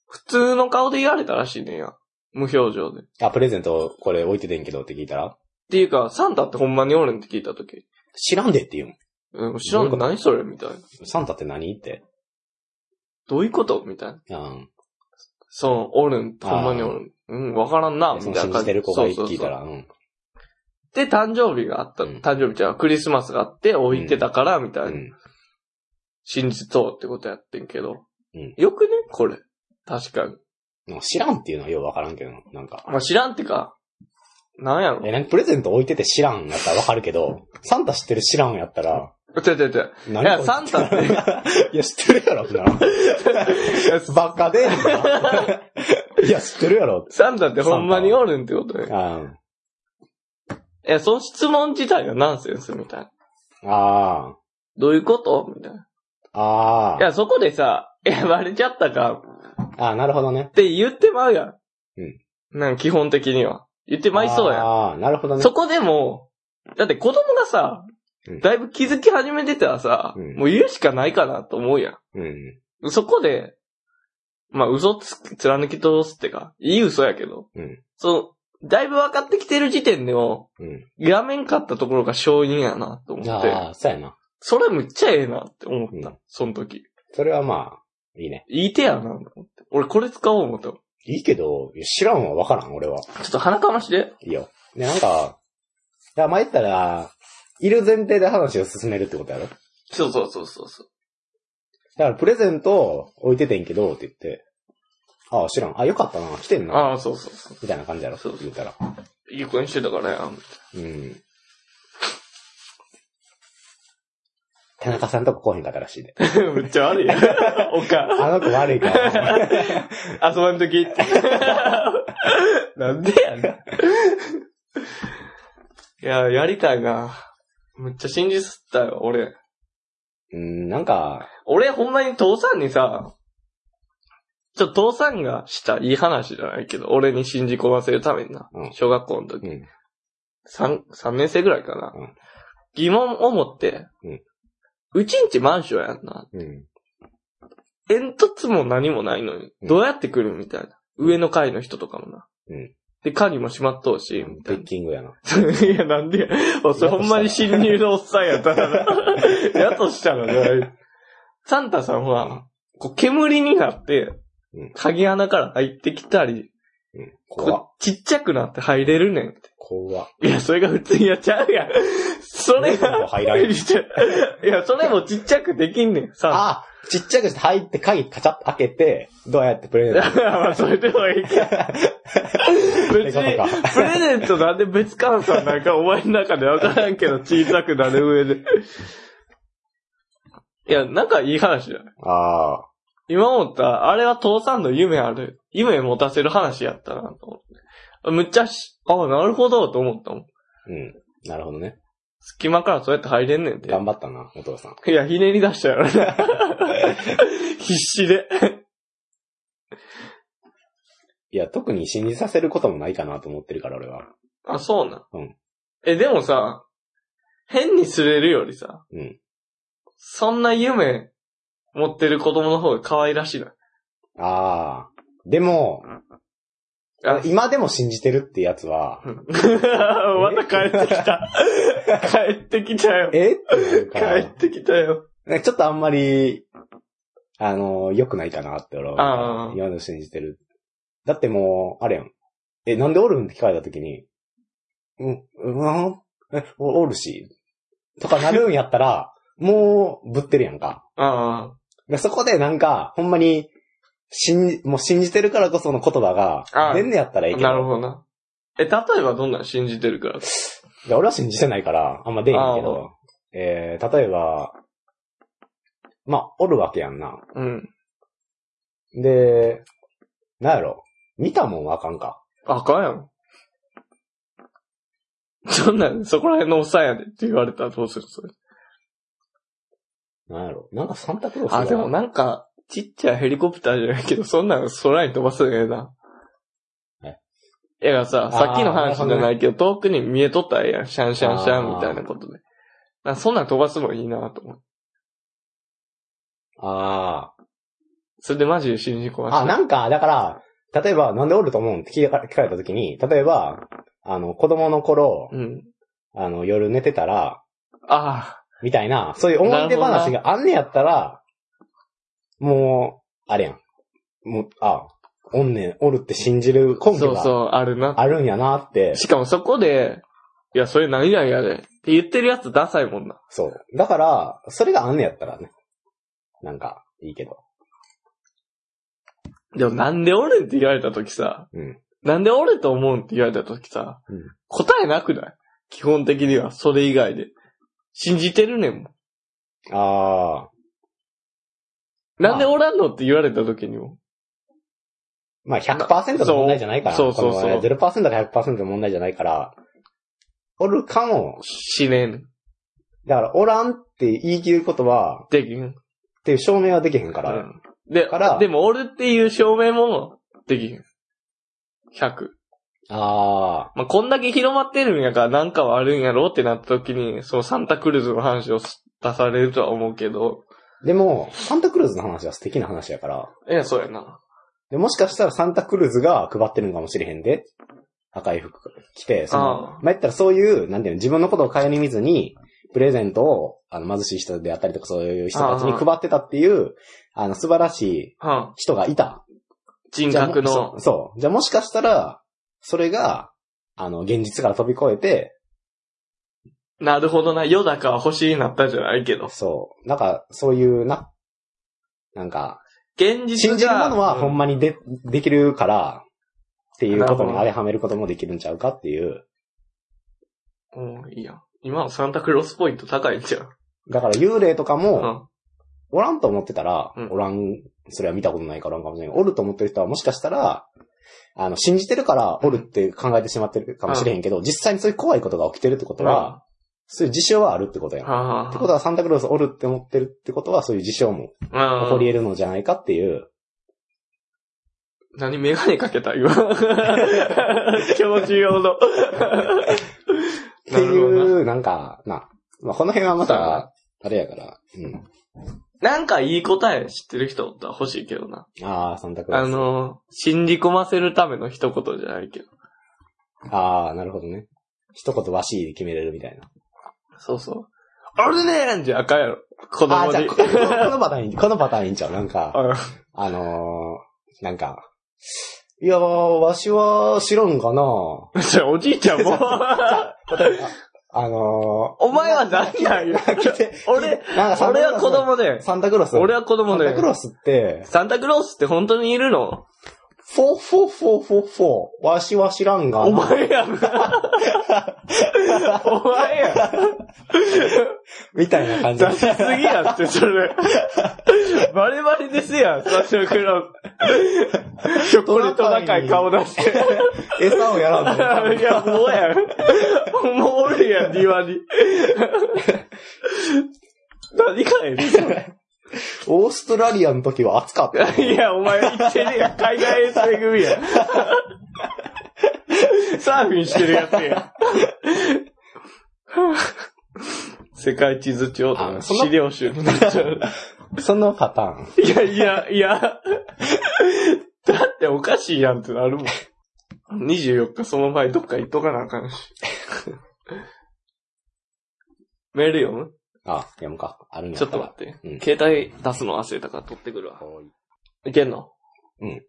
普通の顔で言われたらしいねんや。無表情で。っあ、プレゼントこれ置いててんけどって聞いたらていうか、サンタってほんまにおるんって聞いたとき、知らんでって言うん。うん、知らんで何それみたいな。サンタって何って？どういうこと？みたいな。うん。そう、おるん、ほんまにおるん。うん、わからんな、みそたいな感じ。の信じてる子が聞いたら、うん。で、誕生日があった、うん誕生日じゃあクリスマスがあって置いてたから、みたいな。うん。信じとうってことやってんけど。うんよくね？これ。確かに。なんか知らんっていうのはようわからんけど、なんか。まあ、知らんってか、なんやろ？え、なんかプレゼント置いてて知らんやったらわかるけど、サンタ知ってる知らんやったら、ちょちょちょ。何いや、サンタって、いや、知ってるやろ、な。バカで。いや、知ってるやろ。サンタってほんまにおるんってことね。あいや、その質問自体がナンセンスみたいな。あ。どういうこと？みたいな。ああ。いや、そこでさ、いや、バレちゃったか、ああ、なるほどね。って言ってまうやん。うん。なんか基本的には。言ってまいそうやん。ああ、なるほどね。そこでも、だって子供がさうん、だいぶ気づき始めてたらさ、うんもう言うしかないかなと思うやうん。ん。そこで、まあ嘘つ、貫き通すってか、いい嘘やけど、うん。その、だいぶ分かってきてる時点でも、うん。やめんかったところが勝因やなと思って、ああ、そうやな。それむっちゃええなって思った、うんその時。それはまあ、いいね。いい手やなと思って。俺これ使おう思った。ちょいいけど、知らんわ、わからん、俺は。っと鼻かまして。いいよ。で、なんか、だから前言ったら、いる前提で話を進めるってことやろ？そうそうそうそうそう。だからプレゼント置いててんけど、って言って、ああ、知らん。あ、よかったな、来てんな。ああ、そうそうそう。みたいな感じやろ、そう言ったら。いい子にしてたからや。うん。田中さんとこ来へんかったらしいで。めっちゃ悪いやん。おか。あの子悪いから。遊ばんときって。なんでやねん。いや、やりたいな。めっちゃ信じすったよ、俺。うん、なんか、俺ほんまに父さんにさ、ちょっと父さんがしたいい話じゃないけど、俺に信じ込ませるためにな。うん小学校の時。うん。三、三年生ぐらいかな。うん疑問を持って、うんうちんちマンションやんな。うん。煙突も何もないのに、うんどうやって来るみたいな。上の階の人とかもな。うんで、鍵も閉まっとうし、みたペいッキングやな。な。いや、なんでや。おそれほんまに侵入のおっさんやったらな。やとしたらね。サンタさんは、こう煙になってうん、鍵穴から入ってきたり、うん。怖っこうちっちゃくなって入れるねんって。怖っいや、それが普通にやっちゃうやん。それが、入らんいや、それもちっちゃくできんねん。さあ、ちっちゃくして入って鍵カチャッと開けて、どうやってプレゼント まあ、それでもいいけど。別に、プレゼントなんで別換算なんかお前の中でわからんけど、小さくなる上で。いや、なんかいい話だよ。ああ。今思ったら、あれは父さんの夢ある、夢持たせる話やったなと思って。むっちゃし、ああ、なるほど、と思ったもん。うん。なるほどね。隙間からそうやって入れんねんて。頑張ったな、お父さん。いや、ひねり出したよ。必死で。いや、特に信じさせることもないかなと思ってるから、俺は。あ、そうなん。うんえ、でもさ、変にすれるよりさ、うん。そんな夢持ってる子供の方が可愛らしい？な。ああ。でも、あ今でも信じてるってやつは、また帰ってきた。帰ってきたよ。え？ってなるか帰らってきたよ。なんかちょっとあんまり、あの、良くないかなって俺はああ今でも信じてる。だってもう、あれやん。え、なんでおるんって聞かれたときに、うん、うん、え、おおるし、とかなるんやったら、もう、ぶってるやんか。あでそこでなんか、ほんまに、信じ、もう信じてるからこその言葉があ、あ出んねやったらいいあ、けど。なるほどな。え、例えばどんなん信じてるから？いや俺は信じてないから、あんま出えへんけど、えー、例えば、まあ、おるわけやんな。うん。で、なんやろ？見たもんはあかんか。あかんやん。そんなん、そこら辺のおっさんやでって言われたらどうするそれ。なんやろ？なんかサンタクロースがあ、でもなんか、ちっちゃいヘリコプターじゃないけど、そんなの空に飛ばすのええな。えいやさ、さっきの話じゃないけど、遠くに見えとったらええやん。シャンシャンシャンみたいなことで。なそんなん飛ばすのいいなと思う。あそれでマジで信じ込まあ。あ、せた。なんか、だから、例えば、なんでおると思うんって聞か聞かれたときに、例えば、あの、子供の頃、うん。あの、夜寝てたら、あみたいな、そういう思い出話があんねやったら、もう、あれやん。もう、あ、おんねん、おるって信じるあ、根拠がそうそう、あるな。あるんやなって、しかもそこで、いや、それ何々やで。って言ってるやつダサいもんな。そう。だから、それがあんねやったらね、なんか、いいけど。でもなんで俺って言われた時さ、うん。なんで俺と思うんって言われた時さ、うん答えなくない？基本的には、それ以外で。信じてるねんもん。ああ。なんでおらんのって言われた時にも。まあ100%の問題じゃないから。そうそうそうそうこの0%か100%の問題じゃないから、おるかも、しねん。だから、おらんって言い切ることは、できん。っていう証明はできへんから。うんでから、でも俺っていう証明もできん。100。あまあ、こんだけ広まってるんやからなんかはあるんやろってなった時に、そのサンタクルーズの話を出されるとは思うけど、あ。でも、サンタクルーズの話は素敵な話やから。いや、そうやな。でもしかしたらサンタクルーズが配ってるのかもしれへんで。赤い服着て、その、ああまあ、言ったらそういう、なんていうの、自分のことを顧みずに、プレゼントを、あの、貧しい人であったりとかそういう人たちに配ってたっていう、あの、素晴らしいは人がいた。人格じゃあのも。そう。そうじゃあもしかしたら、それが、あの、現実から飛び越えて、なるほどな。世だかは星になったじゃないけど。そう。なんか、そういうな、なんか、現実が。信じるものはほんま。まにで、できるから、っていうことに当てはめることもできるんちゃうかっていう。うん、いいやん。今のサンタクロースポイント高いんちゃう？だから幽霊とかうも、ん。おらんと思ってたら、うんおらん、それは見たことないからおらんかもしれない。おると思ってる人はもしかしたら、あの、信じてるからおるって考えてしまってるかもしれへんけど、実際にそういう怖いことが起きてるってことは、そういう事象はあるってことやん。はあ、はあってことはサンタクロースおるって思ってるってことはそういう事象も起うんこり得るのじゃないかっていう。何メガネかけた今。教授用の。っていう、なんか、な。まあ、この辺はまた、あれやから。うん。なんかいい答え知ってる人おったら欲しいけどな。ああ、サンタクローあス。の、信じ込ませるための一言じゃないけど。ああ、なるほどね。一言わしいで決めれるみたいな。そうそう。あれねーんじゃあかんやろ。子供に。じゃあ、こ このパターンいい、このパターンいいんちゃう？なんか、うんあのー、なんか、いやー、わしは知らんかなじゃあおじいちゃんも。あのお前は何なんよ。俺、ー、なんかサンタクロース俺は子供で。サンタクロース。俺は子供でサンタク。ロースって、サンタクロースって本当にいるの？フォーフォーフォーフォーフォー、わしは知らんがな。お前やん。お前やん。みたいな感じ。出しすぎやって、それ。バレバレですやん、サンタクロース。ひょっこりトナカイ顔出して。餌をやらんの？いや、もうやん。もうおるやん、庭に。何かやねんそれオーストラリアの時は暑かった。いや、お前言ってるやん。海外遠征組やん。サーフィンしてるやつやん。世界地図帳とか資料集になっちゃう。そのパターン。いやいや、いや。だっておかしいやんってなるもん。24日その前どっか行っとかなあかんし。メール読む？あ、読むか。あるんやちょっと待って。うん携帯出すの忘れたから取ってくるわ。おいいけんの？うん。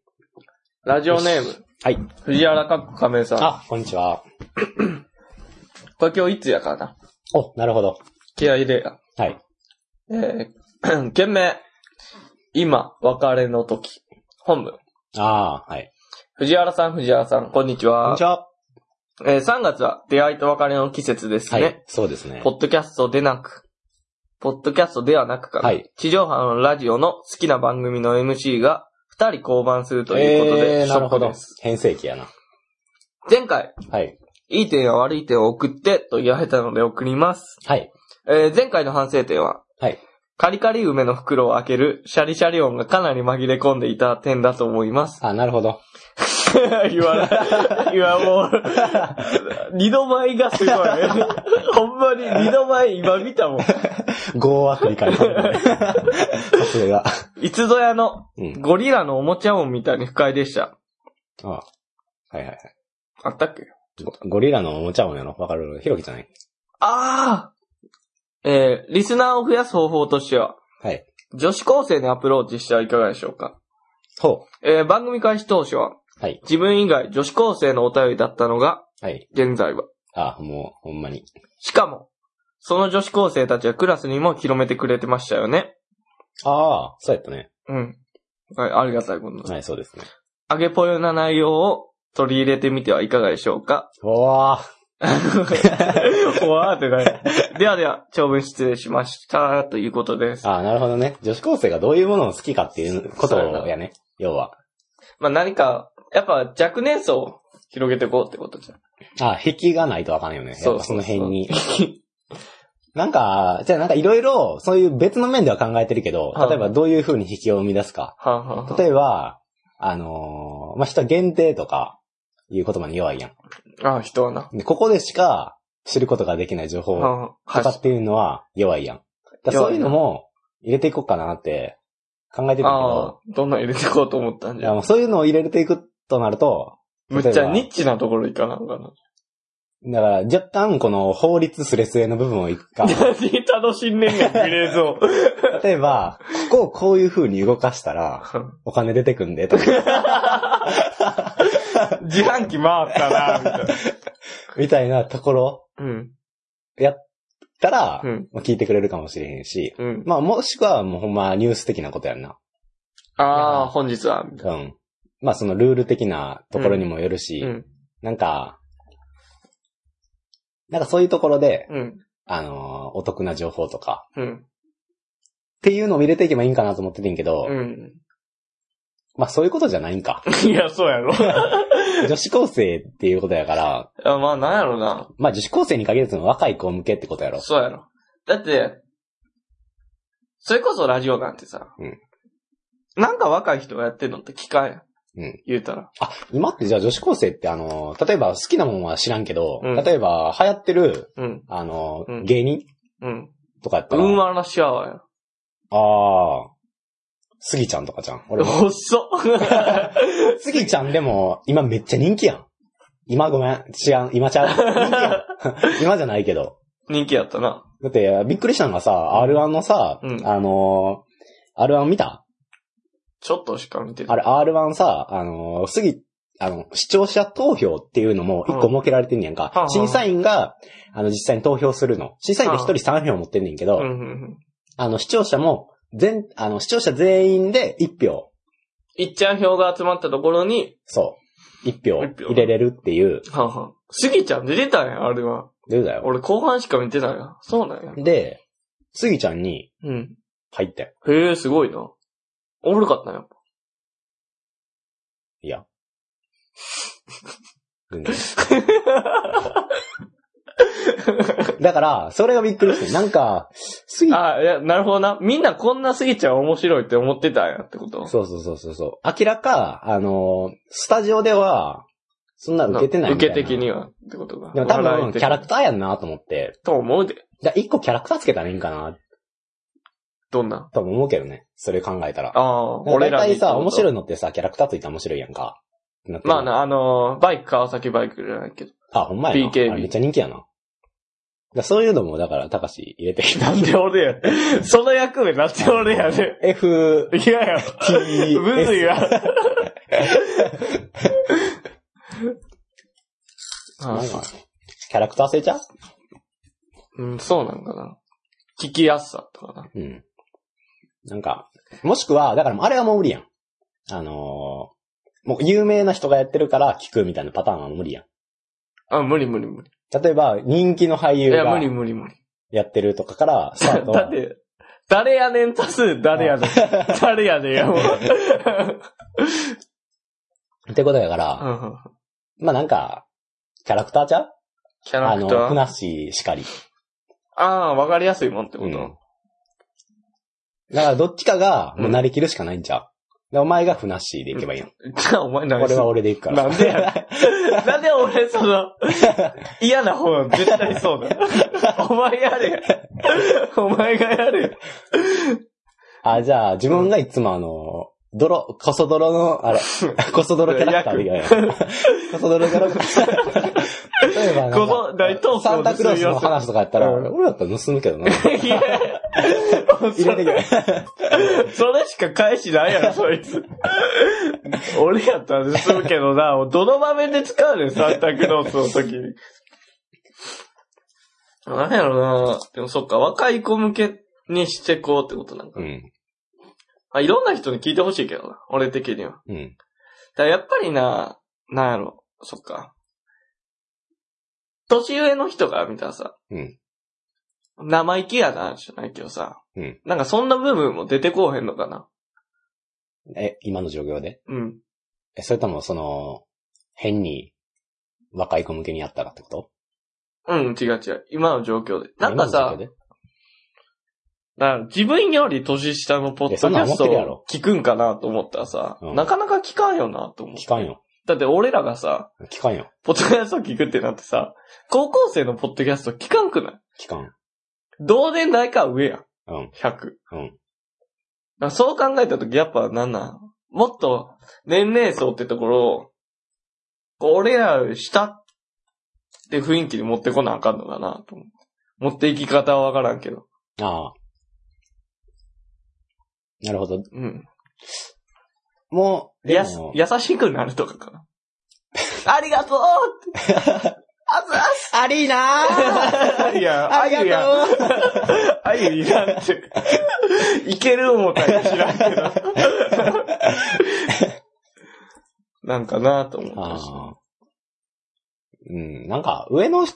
ラジオネーム。はい。藤原かっこ亀井さん。あ、こんにちは。これ今日いつやからな？お、なるほど。気合い入れや。はい。えー、件名。今、別れの時。本部。ああ、はい。藤原さん、藤原さん、こんにちこんはにち。は。えー、3月は出会いと別れの季節ですね。はい。そうですねポ。ッドキャストでなく、ポッドキャストではなくかな、はい地上波のラジオの好きな番組の MC が2人降板するということで、えー、ショなるほど。変声期やな。前回、はい。いい点や悪い点を送ってと言われたので送ります。はい。えー前回の反省点は、はい。カリカリ梅の袋を開けるシャリシャリ音がかなり紛れ込んでいた点だと思います。あ、なるほど。言わない。いや、もう、二度前がすごい。ほんまに二度前今見たもん。5は繰り返す。さすが。いつぞやのうん。ゴリラのおもちゃ音みたいに不快でした。あはいはいはい。あったっけ？ゴゴリラのおもちゃ音やろ？わかる？ひろきじゃない？ああえー、リスナーを増やす方法としては、はい。女子高生にアプローチしてはいかがでしょうか？ほえー、番組開始当初は、う。はい。自分以外女子高生のお便りだったのが、はい。現在は。あ、もう、ほんまに。しかも、その女子高生たちはクラスにも広めてくれてましたよね。ああ、そうやったね。うん。はい、ありがたいことです。はい、そうですね。あげぽよな内容を取り入れてみてはいかがでしょうか？おわほ わーってない。ではでは、長文失礼しました。ということです。ああ、なるほどね。女子高生がどういうものを好きかっていうことやね。要は。まあ何か、やっぱ若年層を広げていこうってことじゃん。ああ、引きがないとわかんないよね。やっぱその辺に。に。なんか、じゃあなんかいろいろ、そういう別の面では考えてるけど、はい例えばどういう風に引きを生み出すか。例えば、あのーまあ、人限定とか、いう言葉に弱いやん。ああ、人はな。でここでしか知ることができない情報とかっていうのは弱いやん。だそういうのも入れていこうかなって考えてるけあど、あ、どんなん入れていこうと思ったんじゃん。いやもうそういうのを入れていくとなると、むっちゃニッチなところいかなのかな。だから、若干この法律スレスレの部分をいくか、何楽しんねん、グレーゾーン。例えば、ここをこういう風に動かしたら、お金出てくんで、とか、自販機回ったな、みたいな。みたいなところ、うん。たら、うん。まあ聞いてくれるかもしれへんし、うん。まあ、もしくはもうほんまニュース的なことやんな。ああ、本日は、みたいうん。まあ、そのルール的なところにもよるし、な。うん。なんか、なんかそういうところで、うん。あのーお得な情報とか、うん。っていうのを入れていけばいいんかなと思っててんけど、うん。まあそういうことじゃないんか。いや、そうやろ。女子高生っていうことやから、あまあ、なんやろな。まあ女子高生に限らずの若い子向けってことやろ。そうやろ。だって、それこそラジオなんてさ、うんなんか若い人がやってんのって聞かんやん。うん。言うたら。あ、今ってじゃあ女子高生ってあのー例えば好きなもんは知らんけど、うん例えば流行ってる、うん。あのーうん芸人うん。とかやったら、うんわらシャワーや。ああ、スギちゃんとかじゃん。俺も。細っ。スギちゃんでも、今めっちゃ人気やん。今ごめん。違う、今ちゃう。人気やん 今じゃないけど。人気やったな。だって、びっくりしたのがさ、R1 のさ、うんあのー、R1 見た？ちょっとしか見てない。あれ R1 さ、あのー、すぎ、あの、視聴者投票っていうのも一個設けられてんねやんか。うん審査員が、あの、実際に投票するの。審査員って一人3票持ってんねんけど。あの、視聴者も、全、あの、視聴者全員で1票、いっちゃん票が集まったところに、そう、1票一票入れれるっていう、はんはん。スギちゃん出てたんや、あれは。でだよ。俺後半しか見てないな。そうなんや。で、スギちゃんにうん。入ってん。へえ、すごいな。おもろかったな、やっぱ。いや。だから、それがびっくりして、なんか、スギ、あ、いや、なるほどな。みんなこんなスギちゃん面白いって思ってたんやってこと？そうそうそうそうそう。明らか、あのースタジオでは、そんな受けてないみたいな。受け的にはってことが。でも多分、笑い的キャラクターやんなと思って。と思うで。じゃあ、一個キャラクターつけたらいいんかなどんな？とも思うけどね。それ考えたら。ああ、俺俺らにらさ、面白い。いのってさ、キャラクターついたら面白いやんか。まあ。な、あのーバイク川崎バイクじゃないけど。あ、ほんまやな？BKB めっちゃ人気やな。だそういうのも、だから、たかし入れてきた。なんで俺や？その役目なんで俺やね F、ん。いやいや、T、むずいわ。キャラクター性ちゃう？うん、そうなんかな。聞きやすさとかな。うん。なんか、もしくは、だからあれはもう無理やん。あのーもう有名な人がやってるから聞くみたいなパターンは無理やん。あ、無理無理無理。例えば、人気の俳優いや、無が理無理無理。やってるとかから、スタートは。だって、誰やねん多数、誰やねん。誰やねんや、もう。ってことやから、まあなんか、キャラクターちゃう？キャラあの、ふクター。なっしーしかり。ああ、わかりやすいもんってこと。うんだからどっちかが、もうなりきるしかないんちゃう、でお前がふなっしーでいけばいいの。じゃあお前何俺は俺で行くから。なんでや なんで俺、その、嫌な方、絶対そうだ。お前やれ。お前がやれ。あ、じゃあ、自分がいつもあの、泥、こそ泥の、あれ、こそ泥キャラクターでいいや。こそ泥キャラクター。例えばなんか、こそ大トークをサンタクロースの話とかやったら、うん俺だったら盗むけどな。いや、入れてくれ。それしか返しないやろ、そいつ。俺やったら盗むけどな、どの場面で使うねん、サンタクロースの時に。なんやろな。でもそっか、若い子向けにしてこうってことなんか。うん。あ、いろんな人に聞いてほしいけどな、俺的には。うん。だからやっぱりな、なんやろ、そっか。年上の人が見たらさ、うん。生意気やな、じゃないけどさ、うんなんかそんな部分も出てこうへんのかな。え、今の状況で？うん。え、それとも、その、変に、若い子向けにやったらってこと？うん、違う違う。今の状況で。なんかさな自分より年下のポッドキャストをろ聞くんかなと思ったらさ、うんなかなか聞かんよなと思う。聞かんよ。だって俺らがさ、聞かんよ。ポッドキャスト聞くってなってさ、高校生のポッドキャスト聞かんくない？聞かん。同年代か上やん。うん。100。うん。だからそう考えたとき、やっぱなんなんもっと年齢層ってところを、こう俺らより下で雰囲気に持ってこなあかんのかなと思って。持っていき方はわからんけど。ああ。なるほど。うん。もう、でやすも、優しくなるとかかな。ありがとうって。あずあありーなーいや、あゆやん。あゆいらんって。いける思ったら知らんけど。なんかなと思ったし。ああ。うん、なんか、上の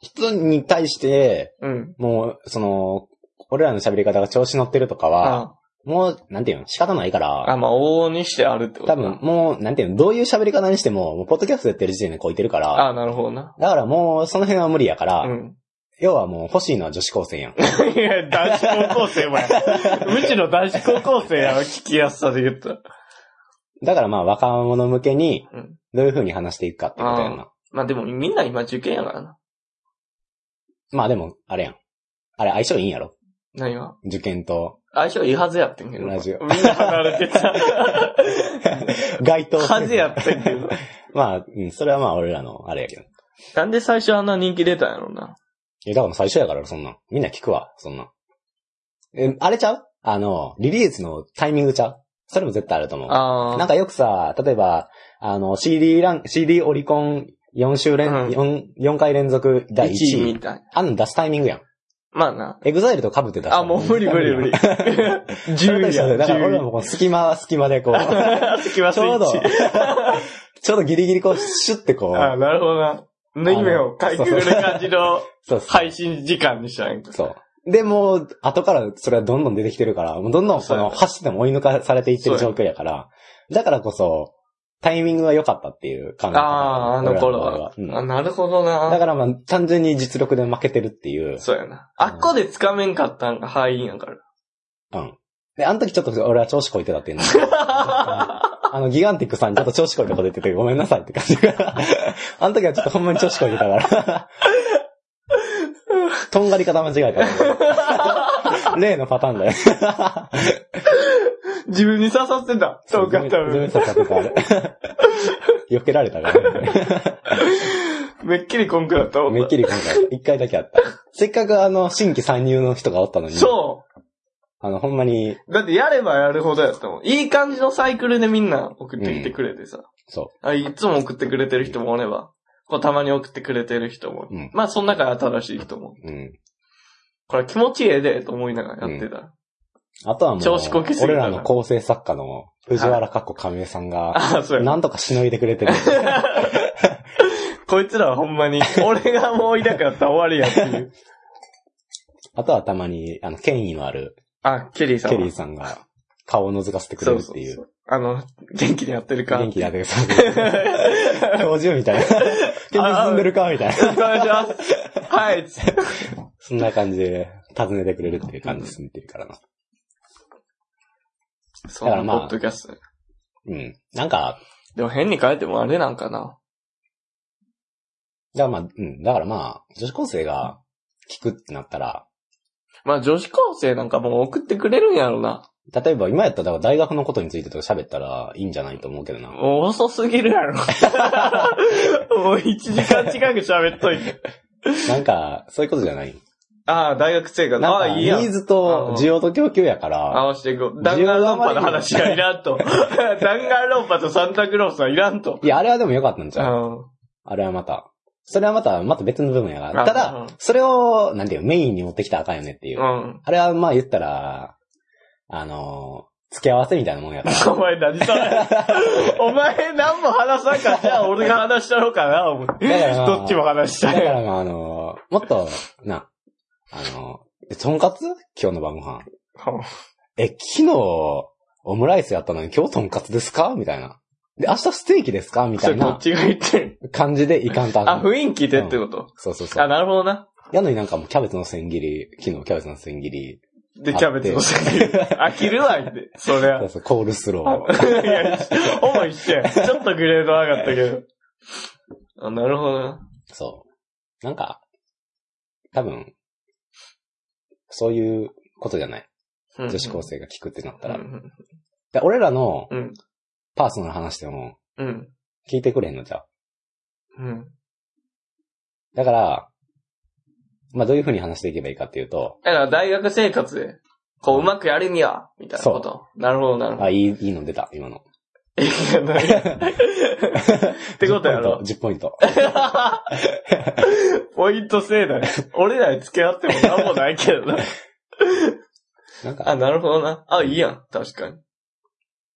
人に対して、うん。もう、その、俺らの喋り方が調子乗ってるとかは、あもう、なんていうの、仕方ないから、あ、まあ、往々にしてあるってこと多分、もう、なんていうの、どういう喋り方にしても、もう、ポッドキャストやってる時点でこいてるから、ああ、なるほどな。だからもう、その辺は無理やから、うん。要はもう、欲しいのは女子高生やん。いや、男子高校生もや。うちの男子高校生やわ、聞きやすさで言ったら。だからまあ、若者向けにうん、どういう風に話していくかってことやんな。まあでもみんな今受験やからな。まあでも、あれやん。あれ、相性いいんやろ何が？受験と、相性いいはずやってんけど。ラジオみんな離れてた。該当はずやってんけど。まあ、うん、それはまあ、俺らの、あれやけど。なんで最初あんな人気出たんやろうな。え、だから最初やから、そんなん。みんな聞くわ、そんなん。え、あれちゃう？あの、リリースのタイミングちゃう？それも絶対あると思う。ああ。なんかよくさ、例えば、あの、CD ラン、CD オリコン4週連、うん4、4回連続第1 1位。位みたい。あんの出すタイミングやん。まあな。エグザイルと被って出す。あ、もう無理無理無理。。それと10一緒で位や。だから俺ら10もこの隙間、隙間でこう、位。つきまちょうど、ちょうどギリギリこう、シュッてこう、あなるほどな。縫い目をかいくぐる感じの配信時間にしたんやんか。そう。で、もう、後からそれはどんどん出てきてるから、もうどんどんそうやね走っても追い抜かされていってる状況やから、だからこそ、タイミングが良かったっていう考え方ああ、あの頃は。場合あ、なるほどうんだな。からまあ、単純に実力で負けてるっていう。そうやな。あっこで掴めんかったんが敗因やから。うん。で、あの時ちょっと俺は調子こいてたっていうの。あの、ギガンティックさんにちょっと調子こいたこと言っててごめんなさいって感じが。あの時はちょっとほんまに調子こいてたから。とんがり方間違えた。例のパターンだよ。自分に刺さってた。そうかった。自分で刺さってたあれ。避けられたから。めっきりコンクだっためっきり今回、一回だけあった。せっかくあの、新規参入の人がおったのに。そあの、ほんまに、う。だってやればやるほどやったもん。いい感じのサイクルでみんな送ってきてくれてさ。そあいつも送ってくれてる人もおれば、こうたまに送ってくれてる人も。うんまあ、その中で新しい人も。う。うん。これ気持ちええで、と思いながらやってた。あとはもう、俺らの構成作家の藤原かっこ亀井さんが。なんとかしのいでくれてる。こいつらはほんまに、俺がもういなかったら終わりやっていう。あとはたまに、あの、権威のあるあ、ケリーさんは。ケリーさんが顔を覗かせてくれそうるっていう。そうそう。あの、元気にやってるか。元気だってさ、教授みたいな。元気進んでるかみたいな。お願いします。はい。そんな感じで尋ねてくれるっていう感じで進んでるからな。そんなだからまあポッドキャスト。うん。なんか、でも変に変えてもあれなんかな。だからまあ、うん。だからまあ、女子高生が聞くってなったら、まあ女子高生なんかもう送ってくれるんやろな。例えば今やったら大学のことについてとか喋ったらいいんじゃないと思うけどな。もう遅すぎるやろ。もう1時間近く喋っといて。なんか、そういうことじゃないああ、大学生が。ああ、いいやんニー。ズと需要と供給やから、合わせていこう。弾丸論破の話はいらんと。弾丸論破とサンタクロースはいらんと。いや、あれはでもよかったんちうゃう、ん。あれはまた。それはまた、また別の部分やから。あただうん、それを、なんていうのメインに持ってきたらあかんよねっていう。うん。あれはまあ言ったら、あのー、付け合わせみたいなもんやから。お前何それ？お前何も話さんかじゃあ俺が話したろうかな、思って。どっちも話したい。だからまああのー、もっと、な、あのー、とんかつ？今日の晩ご飯。え、昨日、オムライスやったのに今日とんかつですか？みたいな。で、明日ステーキですか？みたいれどっちが言ってる感じでいかんとあかあ、ん。雰囲気でってこと、あ、そうそうそう。なるほどな。やのになんかもうキャベツの千切り、昨日キャベツの千切り、で、キャベツのせいで。飽きるわ、言って。そりゃそう。そう、コールスロー。いや、ほぼ一緒や。ちょっとグレード上がったけど。あ、なるほどな。そう。なんか、多分、そういうことじゃない。うん女子高生が聞くってなったら。うんで俺らのうん。パーソナル話してもうん。聞いてくれへんのじゃう？うん。だから、まあどういう風に話していけばいいかっていうと、だから大学生活で、こう、うまくやるには、みたいなこと。なるほど、なるほあ、ど。いい、いいの出た、今の。いやないってことやろ？10ポイント。ポイント制だね。俺らに付き合ってもなんもないけどな。なんか、あ、なるほどな。あ、いいやん。確かに。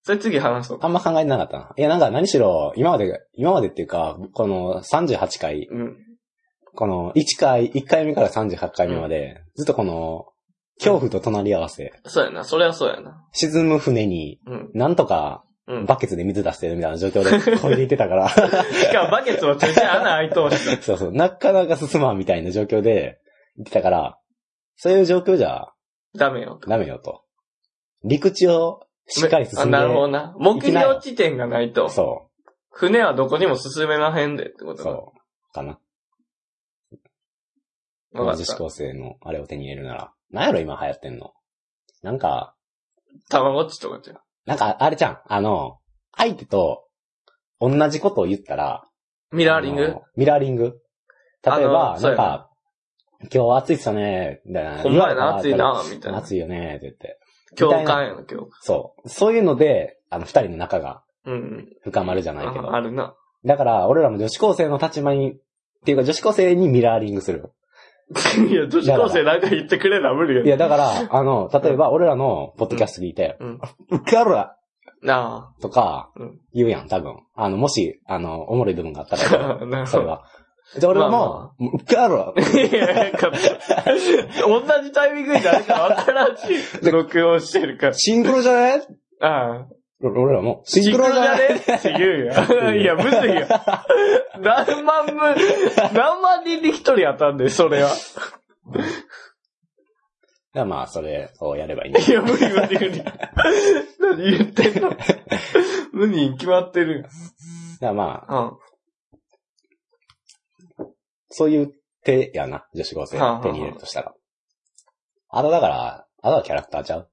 それ次話そうか。あんま考えてなかったな。いや、なんか何しろ、今まで、今までっていうか、この38回、うん。この1回、1回目から38回目まで、ずっとこの、恐怖と隣り合わせ、そうやな。それはそうやな。沈む船に、うん。なんとか、うん。バケツで水出してるみたいな状況で、こいでいってたから、しかもバケツも途中穴開いとうしそうそう、なかなか進まんみたいな状況で、言ってたから、そういう状況じゃ、ダメよ。ダメよと。陸地をしっかり進んで、あなるほどな。目標地点がないと、そ船はどこにも進めまへんでってこう、とそう、かな。う。わか女子った。高生のあれを手に入れるなら。なんやろ今流行ってんのなんか、たまごっちとかじゃん。なんか、あれじゃん。あの、相手と同じことを言ったら、ミラーリング？ミラーリング？例えあば、ななんか、今日暑いっすよね、みたいな。ほんまやな、暑いな、みたいな。暑いよね、って言って。共感やな、共感。そう。そういうので、あの、二人の仲がうん。深まるじゃないけどあ。あるな。だから、俺らも女子高生の立場に、っていうか女子高生にミラーリングする。いや、女子高生なんか言ってくれな、無理やいや、だから、あの、例えば俺らのポッドキャスト聞いて、うん。うっかるわなとかうん、言うやん、多分。あの、もし、あの、おもろい部分があったら、あ。なるほど。それは。じゃあ俺らまあも、もううっかるわ いや、か同じタイミングで誰かわからんし、録音してるから。シンクロじゃねああ。俺らも、シシンクロじゃね？ねって言うやん。いや、むずいよ。何万分、何万人に一人当たんで、それは。いや、まあ、それをやればいいんだいや、無理無理無理。何言ってんの？無理に決まってる。だからまあ、うん。そういう手やな、女子高生手に入れるとしたら。あとだから、あとはキャラクターちゃう？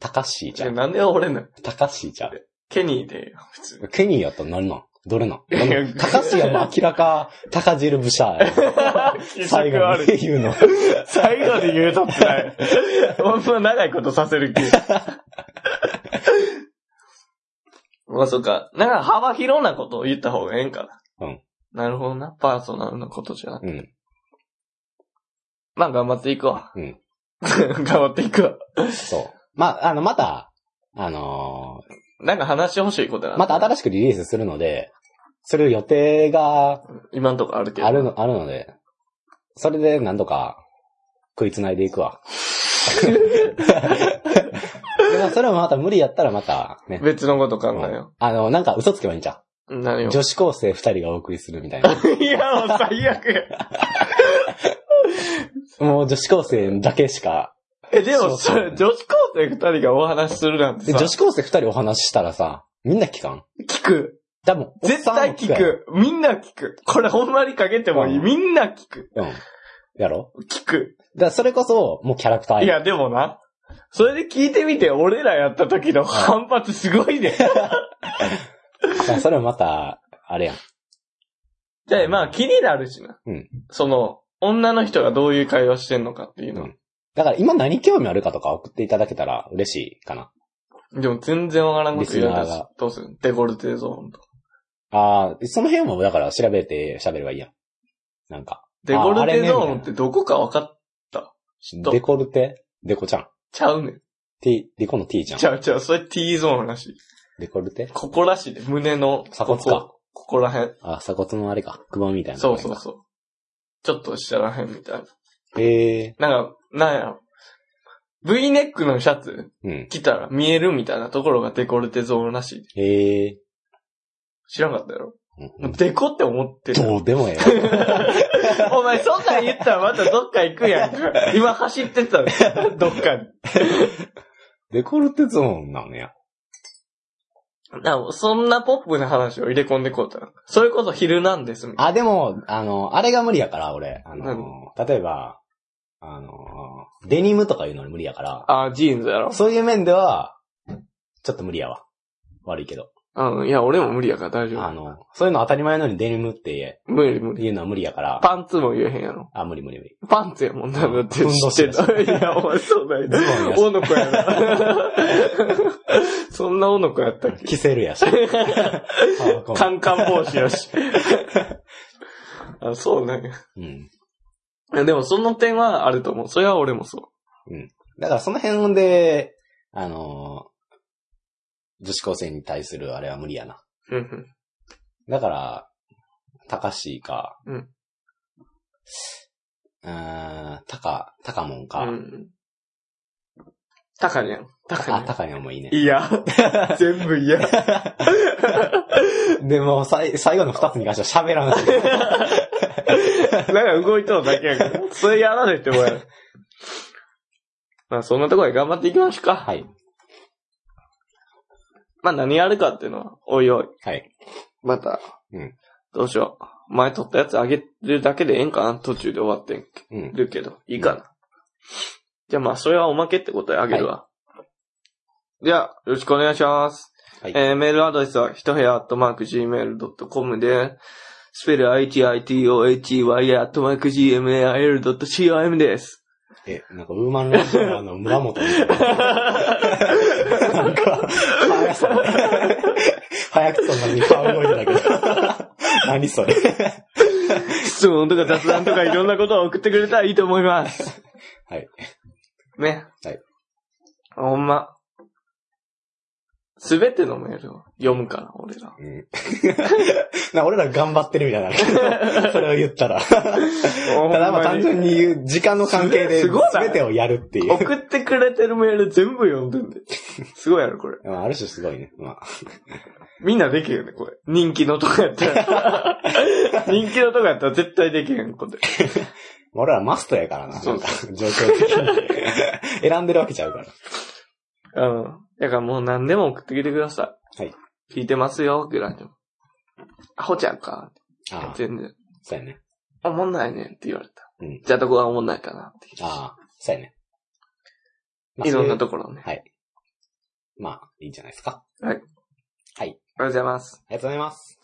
タカッシーじゃあなんで俺なのタカッシーちゃうケニーで、普通。ケニーやったら何なん？どれなん？タカッシーは明らか、タカ汁ブシャー 最後。に言うの。最後で言うとってない。ほんま長いことさせる気。まあそっか。なんか幅広なことを言った方がええんかな。うん。なるほどな。パーソナルなことじゃなくて。うん。まあ頑張っていくわ。うん。頑張っていくわ。そう。まあ、あの、また、あのなんか話してほしいことなーまた新しくリリースするので、それ予定が今んとこあるけど。あるの、あるので、それで何とか食いつないでいくわ。でも それもまた無理やったらまたね。別のこと考えよあの、なんか嘘つけばいいんじゃう？何。女子高生二人がお送りするみたいな。いや、もう最悪や。もう女子高生だけしか。え、でも、そ女子高生二人がお話しするなんてさ。で女子高生二人お話ししたらさ、みんな聞かん？聞く。多分、絶対聞く。みんな聞く。これほんまにかけてもいい。うんみんな聞く。うん。やろ？聞く。だそれこそ、もうキャラクターいや、でもな。それで聞いてみて、俺らやった時の反発すごいね。それもまた、あれやん。じゃあ、まあ気になるしな。うんその、女の人がどういう会話してんのかっていうのは。だから今何興味あるかとか送っていただけたら嬉しいかな。でも全然わからんこと言どうする？デコルテゾーンとか。ああ、その辺もだから調べて喋ればいいやん。なんか。デコルテゾーンっあてどこか分かっどデコルテ？デコちゃん。ちゃうねん。T、デコの T ちゃんち。ゃうちゃう。それ T ゾーンらしい。デコルテ？ここらしいで。胸の。鎖骨かここ。ら辺。あ、鎖骨のあれか。くぼみみたいな。そうそうそう。ちょっと下らへんみたいな。う。へえなんか、なんやろ。V ネックのシャツ？うん。着たら見えるみたいなところがデコルテゾーンらしい。へえ知らんかったやろ。うんデコって思ってる。どうでもええわ。お前そんなん言ったらまたどっか行くやんか。今走ってたの。どっかに。デコルテゾーンなのや。なんかそんなポップな話を入れ込んでこうたら。それこそ昼なんですみたいあ、でも、あの、あれが無理やから、俺。あの何、例えば、あの、デニムとかいうのに無理やから、な。あ、ジーンズやろ？そういう面では、ちょっと無理やわ。悪いけど。うん、いや、俺も無理やから大丈夫。あの、そういうの当たり前のようにデニムって無理無理。言うのは無理やから、パンツも言えへんやろ。あ、無理無理無理。パンツやもんな、だってふんどし知ってた。いや、お前そうだよ。ズボンやしおの子やな。そんなおの子やったっけ？着せるやし。カンカン帽子やし。あ、そうなんや。うん。でもその点はあると思う。それは俺もそだからその辺で、あのー女子高生に対するあれは無理やな。う。うんうんだから、高しか、うん。うーん、高、高もんか。うん。タカニャン。タカあ、ニ高にゃんもいいね。いや。全部嫌。でも、さい最後の二つに関しては喋らんし。なんか動いとるだけやから。それやらないってもらう。まあそんなところで頑張っていきましょうか。はい。まあ何やるかっていうのは、おいおい。はい。また。うんどうしよう。前撮ったやつあげるだけでええんかな？途中で終わってうん。るけど。いいかな？じゃあまあそれはおまけってことであげるわ。じゃあ、よろしくお願いします。はいえー、メールアドレスは、ひとへやアットマーク gmail.com で、スペル ititohy アットマーク gmail.com です。え、なんか、ウーマンラジオの村本みたいな。なんか、速さ、早口そうなに顔動いてたけど。何それ。質問とか雑談とかいろんなことを送ってくれたらいいと思います。はい。ね。はい。ほんま。すべてのメールを読むから、俺ら。うん。な俺ら頑張ってるみたいな。それを言ったら。ただまあ単純に言う、時間の関係ですごいな全てをやるっていう。送ってくれてるメール全部読んでんで。すごいやろ、これ。まあ、ある種すごいね。まあ、みんなできるよね、これ。人気のとこやったら。人気のとこやったら絶対できへん、これ。俺らマストやからな。そうか、状況的に。選んでるわけちゃうから。うん。だからもう何でも送ってきてください。はい。聞いてますよ、ぐらいでも。アホちゃんか。ああ、全然。そうやね。おもんないねんって言われた。うんじゃあどこがおもんないかなって。ああ、そうやね。まあいろんなところをね。はい。まあ、いいんじゃないですか。はい。はい。ありがとうございます。ありがとうございます。